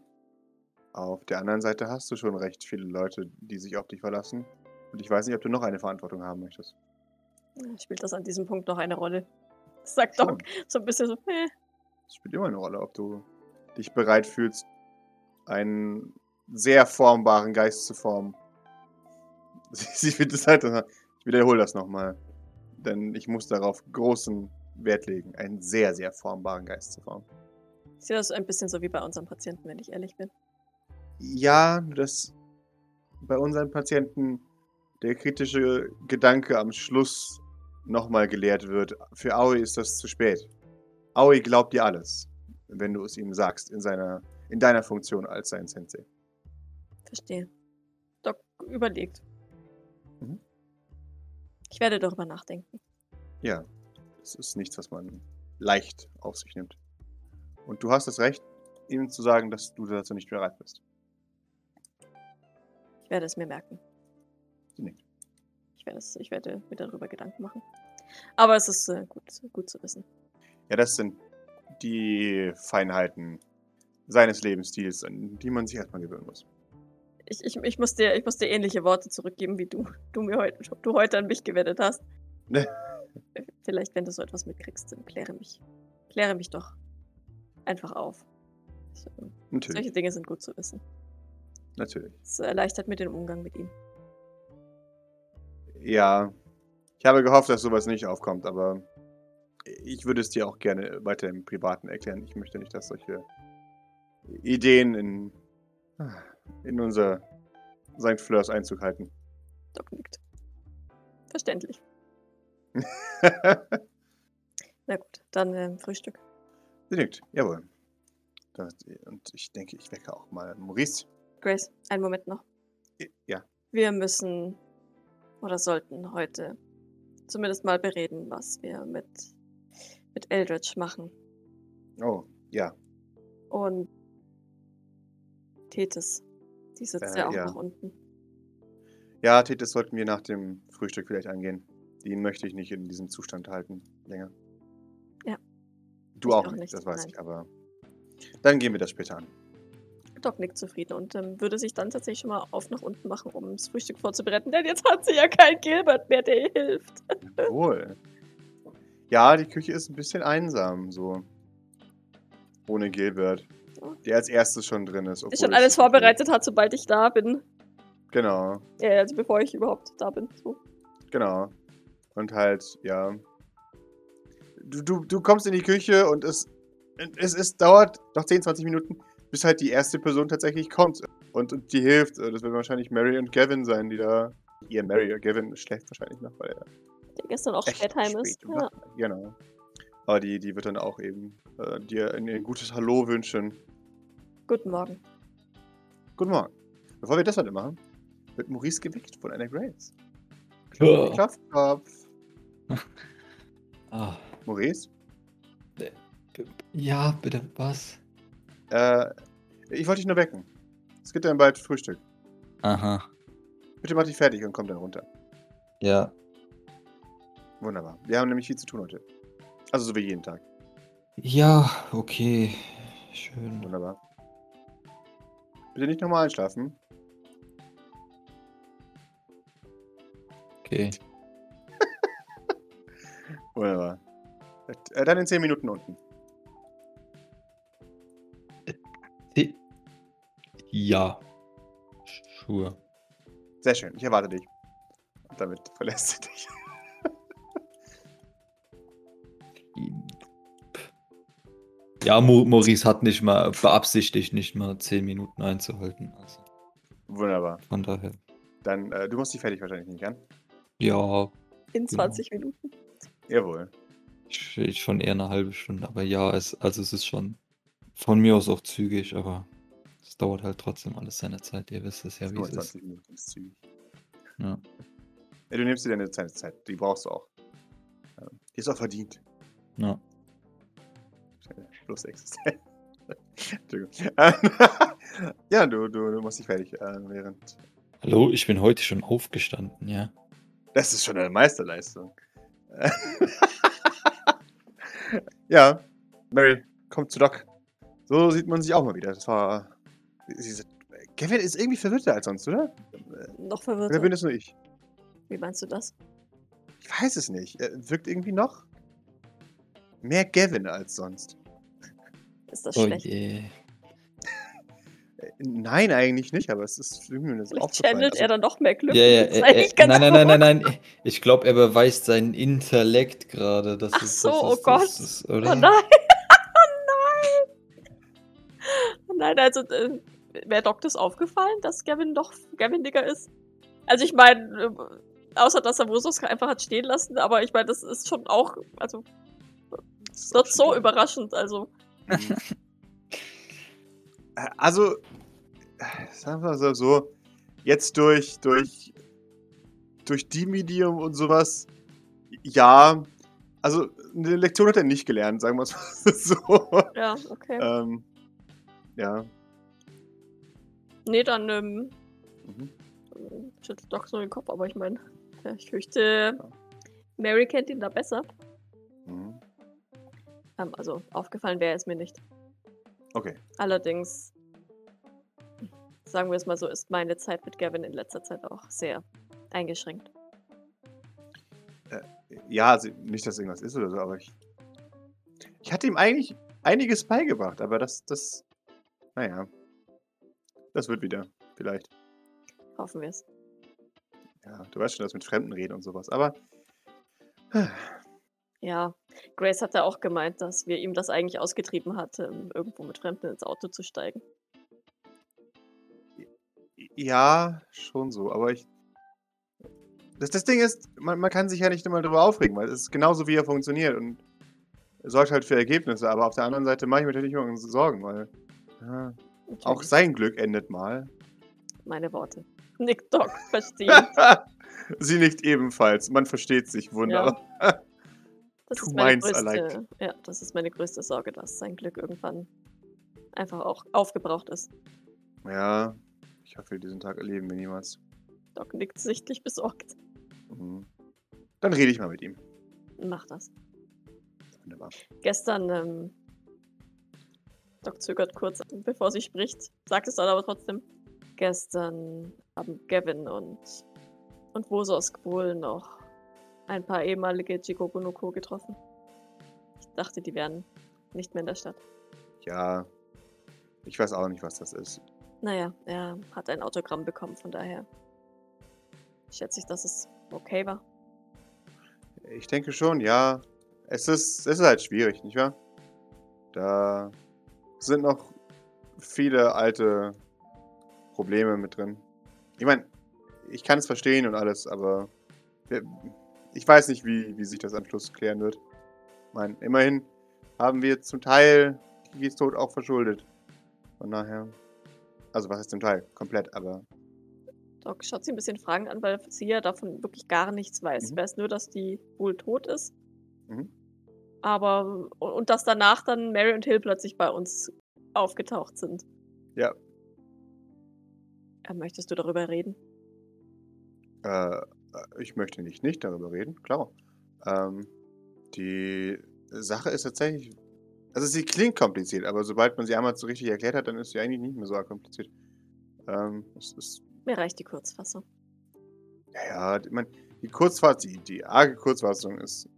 Auf der anderen Seite hast du schon recht viele Leute, die sich auf dich verlassen. Und ich weiß nicht, ob du noch eine Verantwortung haben möchtest.
Spielt das an diesem Punkt noch eine Rolle? Sagt. Doc so ein bisschen so, äh,
Es spielt immer eine Rolle, ob du dich bereit fühlst, einen sehr formbaren Geist zu formen. [LAUGHS] Sie wird es halt, ich wiederhole das nochmal, denn ich muss darauf großen Wert legen, einen sehr, sehr formbaren Geist zu formen.
ich sehe das ein bisschen so wie bei unserem Patienten, wenn ich ehrlich bin.
Ja, dass bei unseren Patienten der kritische Gedanke am Schluss nochmal gelehrt wird. Für Aoi ist das zu spät. Aoi glaubt dir alles, wenn du es ihm sagst, in, seiner, in deiner Funktion als sein Sensei.
Verstehe. Doc überlegt.
Mhm.
Ich werde darüber nachdenken.
Ja, das ist nichts, was man leicht auf sich nimmt. Und du hast das Recht, ihm zu sagen, dass du dazu nicht bereit bist.
Ich werde es mir merken.
Sie nickt.
Ich werde, es, ich werde mir darüber Gedanken machen. Aber es ist äh, gut, gut zu wissen.
Ja, das sind die Feinheiten seines Lebensstils, an die man sich erstmal gewöhnen muss.
Ich, ich, ich, muss dir, ich muss dir ähnliche Worte zurückgeben, wie du, du mir heute, du heute an mich gewendet hast.
Ne. [LAUGHS]
Vielleicht, wenn du so etwas mitkriegst, dann kläre mich. Kläre mich doch einfach auf.
Natürlich,
solche Dinge sind gut zu wissen.
natürlich.
Es erleichtert mir den Umgang mit ihm.
Ja, ich habe gehofft, dass sowas nicht aufkommt, aber ich würde es dir auch gerne weiter im Privaten erklären. Ich möchte nicht, dass solche Ideen in, in unser St. Fleurs Einzug halten.
Doc nickt. Verständlich. [LAUGHS] Na gut, dann ähm, Frühstück.
Sie nickt, jawohl. Das, und ich denke, ich wecke auch mal Maurice.
Grace, einen Moment noch.
Ja,
Wir müssen oder sollten heute zumindest mal bereden, was wir mit, mit Eldritch machen.
oh, ja.
Und Tethys, die sitzt
Äh,
ja auch
ja.
noch unten.
Ja, Tethys sollten wir nach dem Frühstück vielleicht angehen. Die möchte ich nicht in diesem Zustand halten länger.
Ja.
Du auch,
auch
nicht, das weiß
nein.
ich, aber dann gehen wir das später an.
Doc nickt zufrieden und ähm, würde sich dann tatsächlich schon mal auf nach unten machen, um das Frühstück vorzubereiten, denn jetzt hat sie ja keinen Gilbert mehr, der ihr hilft.
Wohl. [LAUGHS] Ja, die Küche ist ein bisschen einsam, so. Ohne Gilbert. Der als erstes schon drin ist. Obwohl
schon
es-
alles vorbereitet hat, sobald ich da bin.
Genau,
Ja, also bevor ich überhaupt da bin. So.
genau. Und halt, ja. Du, du, du kommst in die Küche und es, es, es dauert noch 10, 20 Minuten, bis halt die erste Person tatsächlich kommt und, und die hilft. Das werden wahrscheinlich Mary und Gavin sein, die da. Ihr Mary und Gavin schläft wahrscheinlich noch, weil er
Der gestern auch spät heim ist. Ja.
Genau. Aber die, die wird dann auch eben äh, dir ein, ein gutes Hallo wünschen.
Guten Morgen.
Guten Morgen. Bevor wir das heute machen, wird Maurice geweckt von einer Grace.
Ja.
Klopf, klopf.
Ah,
Maurice?
ja, bitte, was?
Äh, ich wollte dich nur wecken. Es gibt dann bald Frühstück.
Aha.
Bitte mach dich fertig und komm dann runter.
Ja.
Wunderbar. Wir haben nämlich viel zu tun heute. Also so wie jeden Tag.
Ja, okay. Schön.
Wunderbar. Bitte nicht nochmal einschlafen.
Okay. [LAUGHS]
Wunderbar. Äh, Dann in 10 Minuten unten.
Die- Ja. Schuhe.
Sehr schön, ich erwarte dich. Und damit verlässt sie dich.
Ja, Maurice hat nicht mal beabsichtigt, nicht mal 10 Minuten einzuhalten. Also
Wunderbar.
von daher.
Dann, äh, du musst dich fertig wahrscheinlich nicht an.
Ja,
In
Genau.
20 Minuten.
Jawohl.
ich, ich schon eher eine halbe Stunde. Aber ja, es, also es ist schon von mir aus auch zügig, aber es dauert halt trotzdem alles seine Zeit. Ihr wisst es ja, wie es ist.
25 Minuten ist zügig.
Ja.
Ja, du nimmst dir deine Zeit, Zeit. Die brauchst du auch. Ähm, Die ist auch verdient.
Ja.
Plus Existenz. [LAUGHS] Entschuldigung. Ähm, [LAUGHS] ja, du, du, du machst dich fertig, äh, während.
Hallo, ich bin heute schon aufgestanden, ja.
Das ist schon eine Meisterleistung. [LAUGHS] ja, Mary, kommt zu Doc. So sieht man sich auch mal wieder. Das war. Sie, Kevin ist irgendwie verwirrter als sonst, oder?
Noch
Oder bin das nur ich?
Wie meinst du das?
Ich weiß es nicht. Er wirkt irgendwie noch mehr Gavin als sonst.
Ist das
Oh
schlecht?
je.
Äh, Nein, eigentlich nicht, aber es ist irgendwie so
Vielleicht channelt
Also,
er dann noch mehr Glück.
Ja, ja,
Das ist
äh,
eigentlich
äh, nein, nein, nein, nein, nein. Ich glaube, er beweist seinen Intellekt gerade. Das
Ach
ist,
so,
das
oh
ist,
Gott.
Das ist,
Oh nein! oh [LAUGHS] nein! Oh nein, also äh, wäre Doc das aufgefallen, dass Gavin doch Gavin-Digger ist? Also ich meine, äh, außer dass er Wusos einfach hat stehen lassen, aber ich meine, das ist schon auch, also
das ist schon
so überraschend. Also [LAUGHS]
Also, sagen wir so, so, jetzt durch, durch, durch die Medium und sowas, ja, also eine Lektion hat er nicht gelernt, sagen wir es mal [LAUGHS] so.
ja, okay.
ähm, ja.
Nee, dann ähm,
Mhm.
schüttelt Doc so den Kopf, aber ich meine, ich fürchte, Mary kennt ihn da besser.
Mhm.
Ähm, also aufgefallen wäre es mir nicht.
Okay.
Allerdings, sagen wir es mal so, ist meine Zeit mit Gavin in letzter Zeit auch sehr eingeschränkt.
Ja, also nicht, dass irgendwas ist oder so, aber ich. Ich hatte ihm eigentlich einiges beigebracht, aber das, das. Naja. Das wird wieder, vielleicht.
Hoffen wir es.
Ja, du weißt schon, das mit Fremden reden und sowas, aber.
Ja, Grace hat ja auch gemeint, dass wir ihm das eigentlich ausgetrieben hatten, irgendwo mit Fremden ins Auto zu steigen.
Ja, schon so, aber ich. Das, das Ding ist, man, man kann sich ja nicht immer darüber aufregen, weil es ist genauso, wie er funktioniert und er sorgt halt für Ergebnisse, aber auf der anderen Seite mache ich mir natürlich immer Sorgen, weil ja, auch
Natürlich.
sein Glück endet mal.
Meine Worte. Nick Doc, [LAUGHS] verstehe.
Sie nicht ebenfalls, man versteht sich wunderbar.
Das
Two
ist meine größte, ja, das ist meine größte Sorge, dass sein Glück irgendwann einfach auch aufgebraucht ist.
Ja, ich hoffe, diesen Tag erleben wir niemals.
Doc nickt sichtlich besorgt.
Mhm. Dann rede ich mal mit ihm.
Mach das.
Wunderbar.
Gestern, ähm, Doc zögert kurz, bevor sie spricht, sagt es dann aber trotzdem. Gestern haben Gavin und, und Wosos wohl noch ein paar ehemalige Jikogunoko getroffen. Ich dachte, die wären nicht mehr in der Stadt.
Ja, ich weiß auch nicht, was das ist.
Naja, er hat ein Autogramm bekommen, von daher schätze ich, dass es okay war.
Ich denke schon, ja. Es ist, es ist halt schwierig, nicht wahr? Da sind noch viele alte Probleme mit drin. Ich meine, ich kann es verstehen und alles, aber wir- ich weiß nicht, wie, wie sich das am Schluss klären wird. Ich meine, immerhin haben wir zum Teil Kikis Tod auch verschuldet. Von daher. Also, was ist zum Teil? Komplett, aber.
Doc schaut sie ein bisschen fragend an, weil sie ja davon wirklich gar nichts weiß.
Mhm.
Sie weiß nur, dass die wohl tot ist.
Mhm.
Aber, und, und dass danach dann Mary und Hill plötzlich bei uns aufgetaucht sind.
Ja.
Äh, möchtest du darüber reden?
Äh, ich möchte nicht, nicht darüber reden, klar. Ähm, die Sache ist tatsächlich. Also sie klingt kompliziert, aber sobald man sie einmal so richtig erklärt hat, dann ist sie eigentlich nicht mehr so kompliziert. Ähm, es ist,
Mir reicht die Kurzfassung.
ja, ja, ich mein, die Kurzfassung, die, die arge Kurzfassung ist,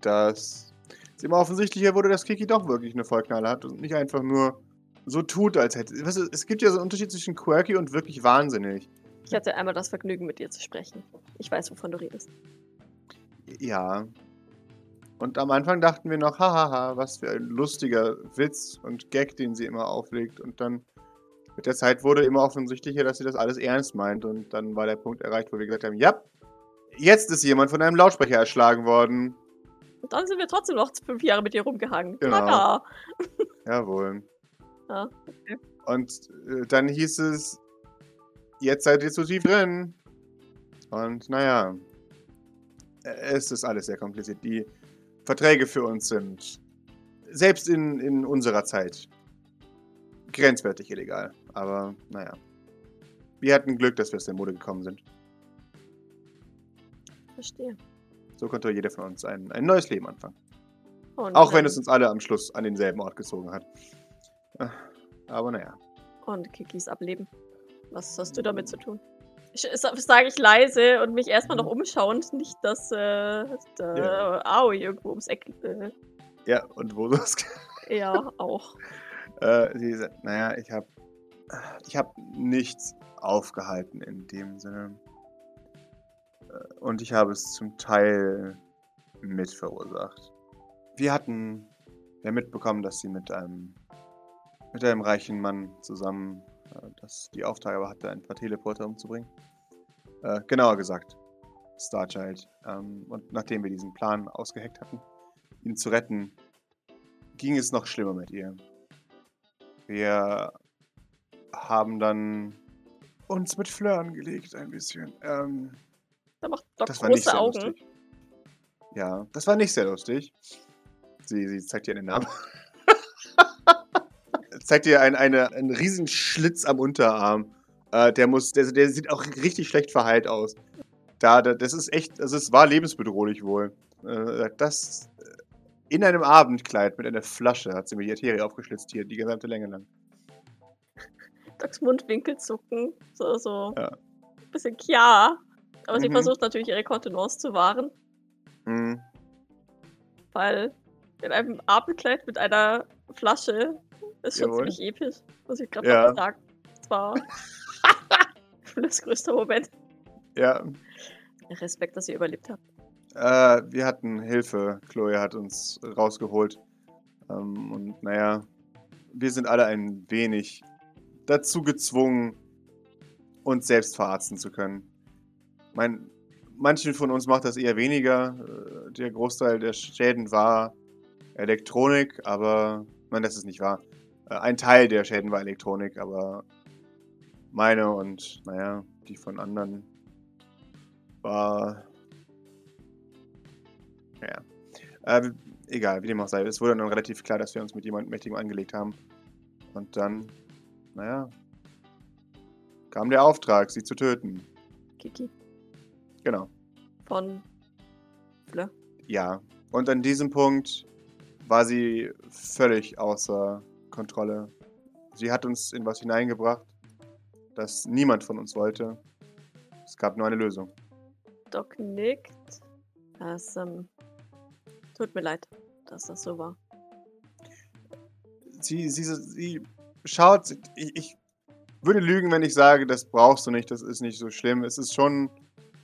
dass es immer offensichtlicher wurde, dass Kiki doch wirklich eine Vollknalle hat und nicht einfach nur so tut, als hätte. Weißt du, es gibt ja so einen Unterschied zwischen quirky und wirklich wahnsinnig.
Ich hatte einmal das Vergnügen, mit dir zu sprechen. Ich weiß, wovon du redest.
Ja. Und am Anfang dachten wir noch, hahaha, was für ein lustiger Witz und Gag, den sie immer auflegt. Und dann mit der Zeit wurde immer offensichtlicher, dass sie das alles ernst meint. Und dann war der Punkt erreicht, wo wir gesagt haben, ja, jetzt ist jemand von einem Lautsprecher erschlagen worden.
Und dann sind wir trotzdem noch fünf Jahre mit dir rumgehangen.
Genau.
Tada!
Jawohl.
Ja, okay.
Und äh, dann hieß es, jetzt seid ihr zu tief drin. Und naja, es ist alles sehr kompliziert. Die Verträge für uns sind, selbst in, in unserer Zeit, grenzwertig illegal. Aber naja, wir hatten Glück, dass wir aus der Mode gekommen sind.
Verstehe.
So konnte jeder von uns ein, ein neues Leben anfangen.
Und,
Auch wenn es uns alle am Schluss an denselben Ort gezogen hat. Aber naja.
Und Kikis Ableben. Was hast du damit zu tun? Sage ich leise und mich erstmal noch umschauend, nicht, dass äh, da
Ja.
Aoi irgendwo ums Eck. Äh,
Ja, und wo das [LAUGHS]
ja, auch.
Äh, sie sagt, naja, ich habe ich hab nichts aufgehalten in dem Sinne. Äh, Und ich habe es zum Teil mit verursacht. Wir hatten ja mitbekommen, dass sie mit einem mit einem reichen Mann zusammen das die Aufgabe hatte, ein paar Teleporter umzubringen. Äh, genauer gesagt, Starchild. Ähm, und nachdem wir diesen Plan ausgeheckt hatten, ihn zu retten, ging es noch schlimmer mit ihr. Wir haben dann uns mit Fleur angelegt ein bisschen. Ähm,
Da macht Doc
das war nicht
große
sehr
Augen.
lustig. Ja, das war nicht sehr lustig. Sie, sie zeigt dir den Namen. Zeigt dir ein, eine, einen riesen Schlitz am Unterarm. Äh, der muss, der, der sieht auch richtig schlecht verheilt aus. Da, da, das ist echt, also es war lebensbedrohlich wohl. Äh, das äh, in einem Abendkleid mit einer Flasche hat sie mir die Arterie aufgeschlitzt hier, die gesamte Länge lang.
Docs Mundwinkel zucken. So, so.
Ja.
Ein bisschen klar. Aber sie
Mhm.
versucht natürlich ihre Kontenance zu wahren,
Hm.
weil in einem Abendkleid mit einer Flasche ist schon
Jawohl.
ziemlich episch, muss ich gerade
Ja.
sagen. Das war [LAUGHS] das größte Moment.
Ja,
Respekt, dass ihr überlebt habt.
Äh, wir hatten Hilfe. Chloe hat uns rausgeholt. Ähm, und naja, wir sind alle ein wenig dazu gezwungen, uns selbst verarzten zu können. Mein, manchen von uns macht das eher weniger. Äh, Der Großteil der Schäden war Elektronik, aber nein, das ist nicht wahr. Äh, Ein Teil der Schäden war Elektronik, aber meine und naja, die von anderen war ja. Äh, egal, wie dem auch sei. Es wurde dann relativ klar, dass wir uns mit jemandem Mächtigem angelegt haben. Und dann, naja, kam der Auftrag, sie zu töten.
Kiki.
Genau.
Von Fleur.
Ja. Und an diesem Punkt war sie völlig außer Kontrolle. Sie hat uns in was hineingebracht, das niemand von uns wollte. Es gab nur eine Lösung.
Doc nickt. Das, ähm, tut mir leid, dass das so war.
sie, sie, sie schaut, ich, ich würde lügen, wenn ich sage, das brauchst du nicht, das ist nicht so schlimm. Es ist schon,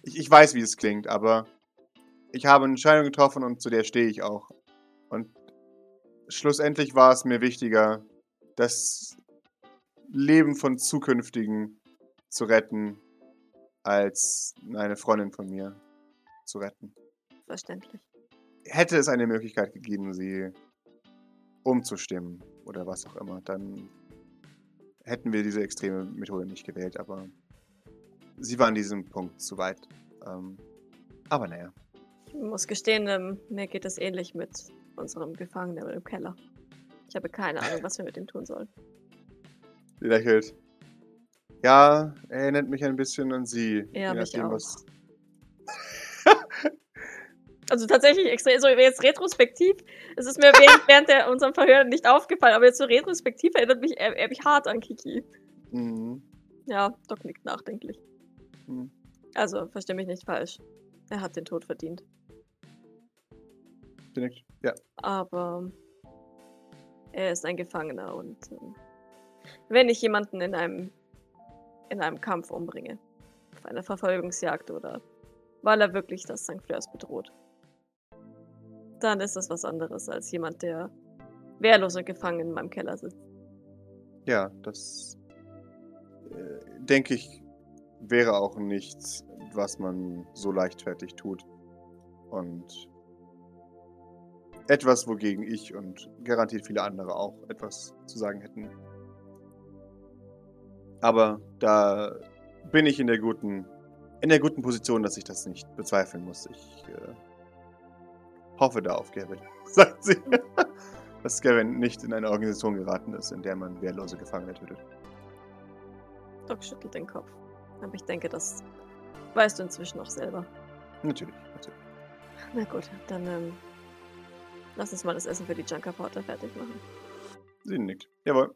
ich, ich weiß, wie es klingt, aber ich habe eine Entscheidung getroffen und zu der stehe ich auch. Und schlussendlich war es mir wichtiger, das Leben von Zukünftigen zu retten, als eine Freundin von mir zu retten.
Verständlich.
Hätte es eine Möglichkeit gegeben, sie umzustimmen oder was auch immer, dann hätten wir diese extreme Methode nicht gewählt, aber sie war an diesem Punkt zu weit. Ähm, aber naja.
Ich muss gestehen, ähm, mir geht es ähnlich mit unserem Gefangenen im Keller. Ich habe keine Ahnung, was wir mit ihm tun sollen.
Sie lächelt. Ja, er erinnert mich ein bisschen an sie.
Ja, mich
nachdem,
auch.
was- [LAUGHS]
Also tatsächlich extrem, so jetzt retrospektiv, es ist mir [LAUGHS] während, während der, unserem Verhör nicht aufgefallen, aber jetzt so retrospektiv erinnert mich er, er mich hart an Kiki.
Mhm.
Ja, Doc nickt nachdenklich.
Hm.
Also, versteh mich nicht falsch. Er hat den Tod verdient.
Nickt. Ja.
Aber er ist ein Gefangener und ähm, wenn ich jemanden in einem in einem Kampf umbringe, auf einer Verfolgungsjagd oder weil er wirklich das St. Fleurs bedroht, dann ist das was anderes als jemand, der wehrlos und gefangen in meinem Keller sitzt.
Ja, das äh, denke ich wäre auch nichts, was man so leichtfertig tut. Und etwas, wogegen ich und garantiert viele andere auch etwas zu sagen hätten. Aber da bin ich in der guten, in der guten Position, dass ich das nicht bezweifeln muss. Ich äh, hoffe da auf Gavin, [LAUGHS] sagt sie. dass Gavin nicht in eine Organisation geraten ist, in der man wehrlose Gefangene tötet.
Doc schüttelt den Kopf. Aber ich denke, das weißt du inzwischen auch selber.
Natürlich, natürlich.
Na gut, dann ähm, lass uns mal das Essen für die Junker Porter fertig machen.
Sie nickt. Jawohl.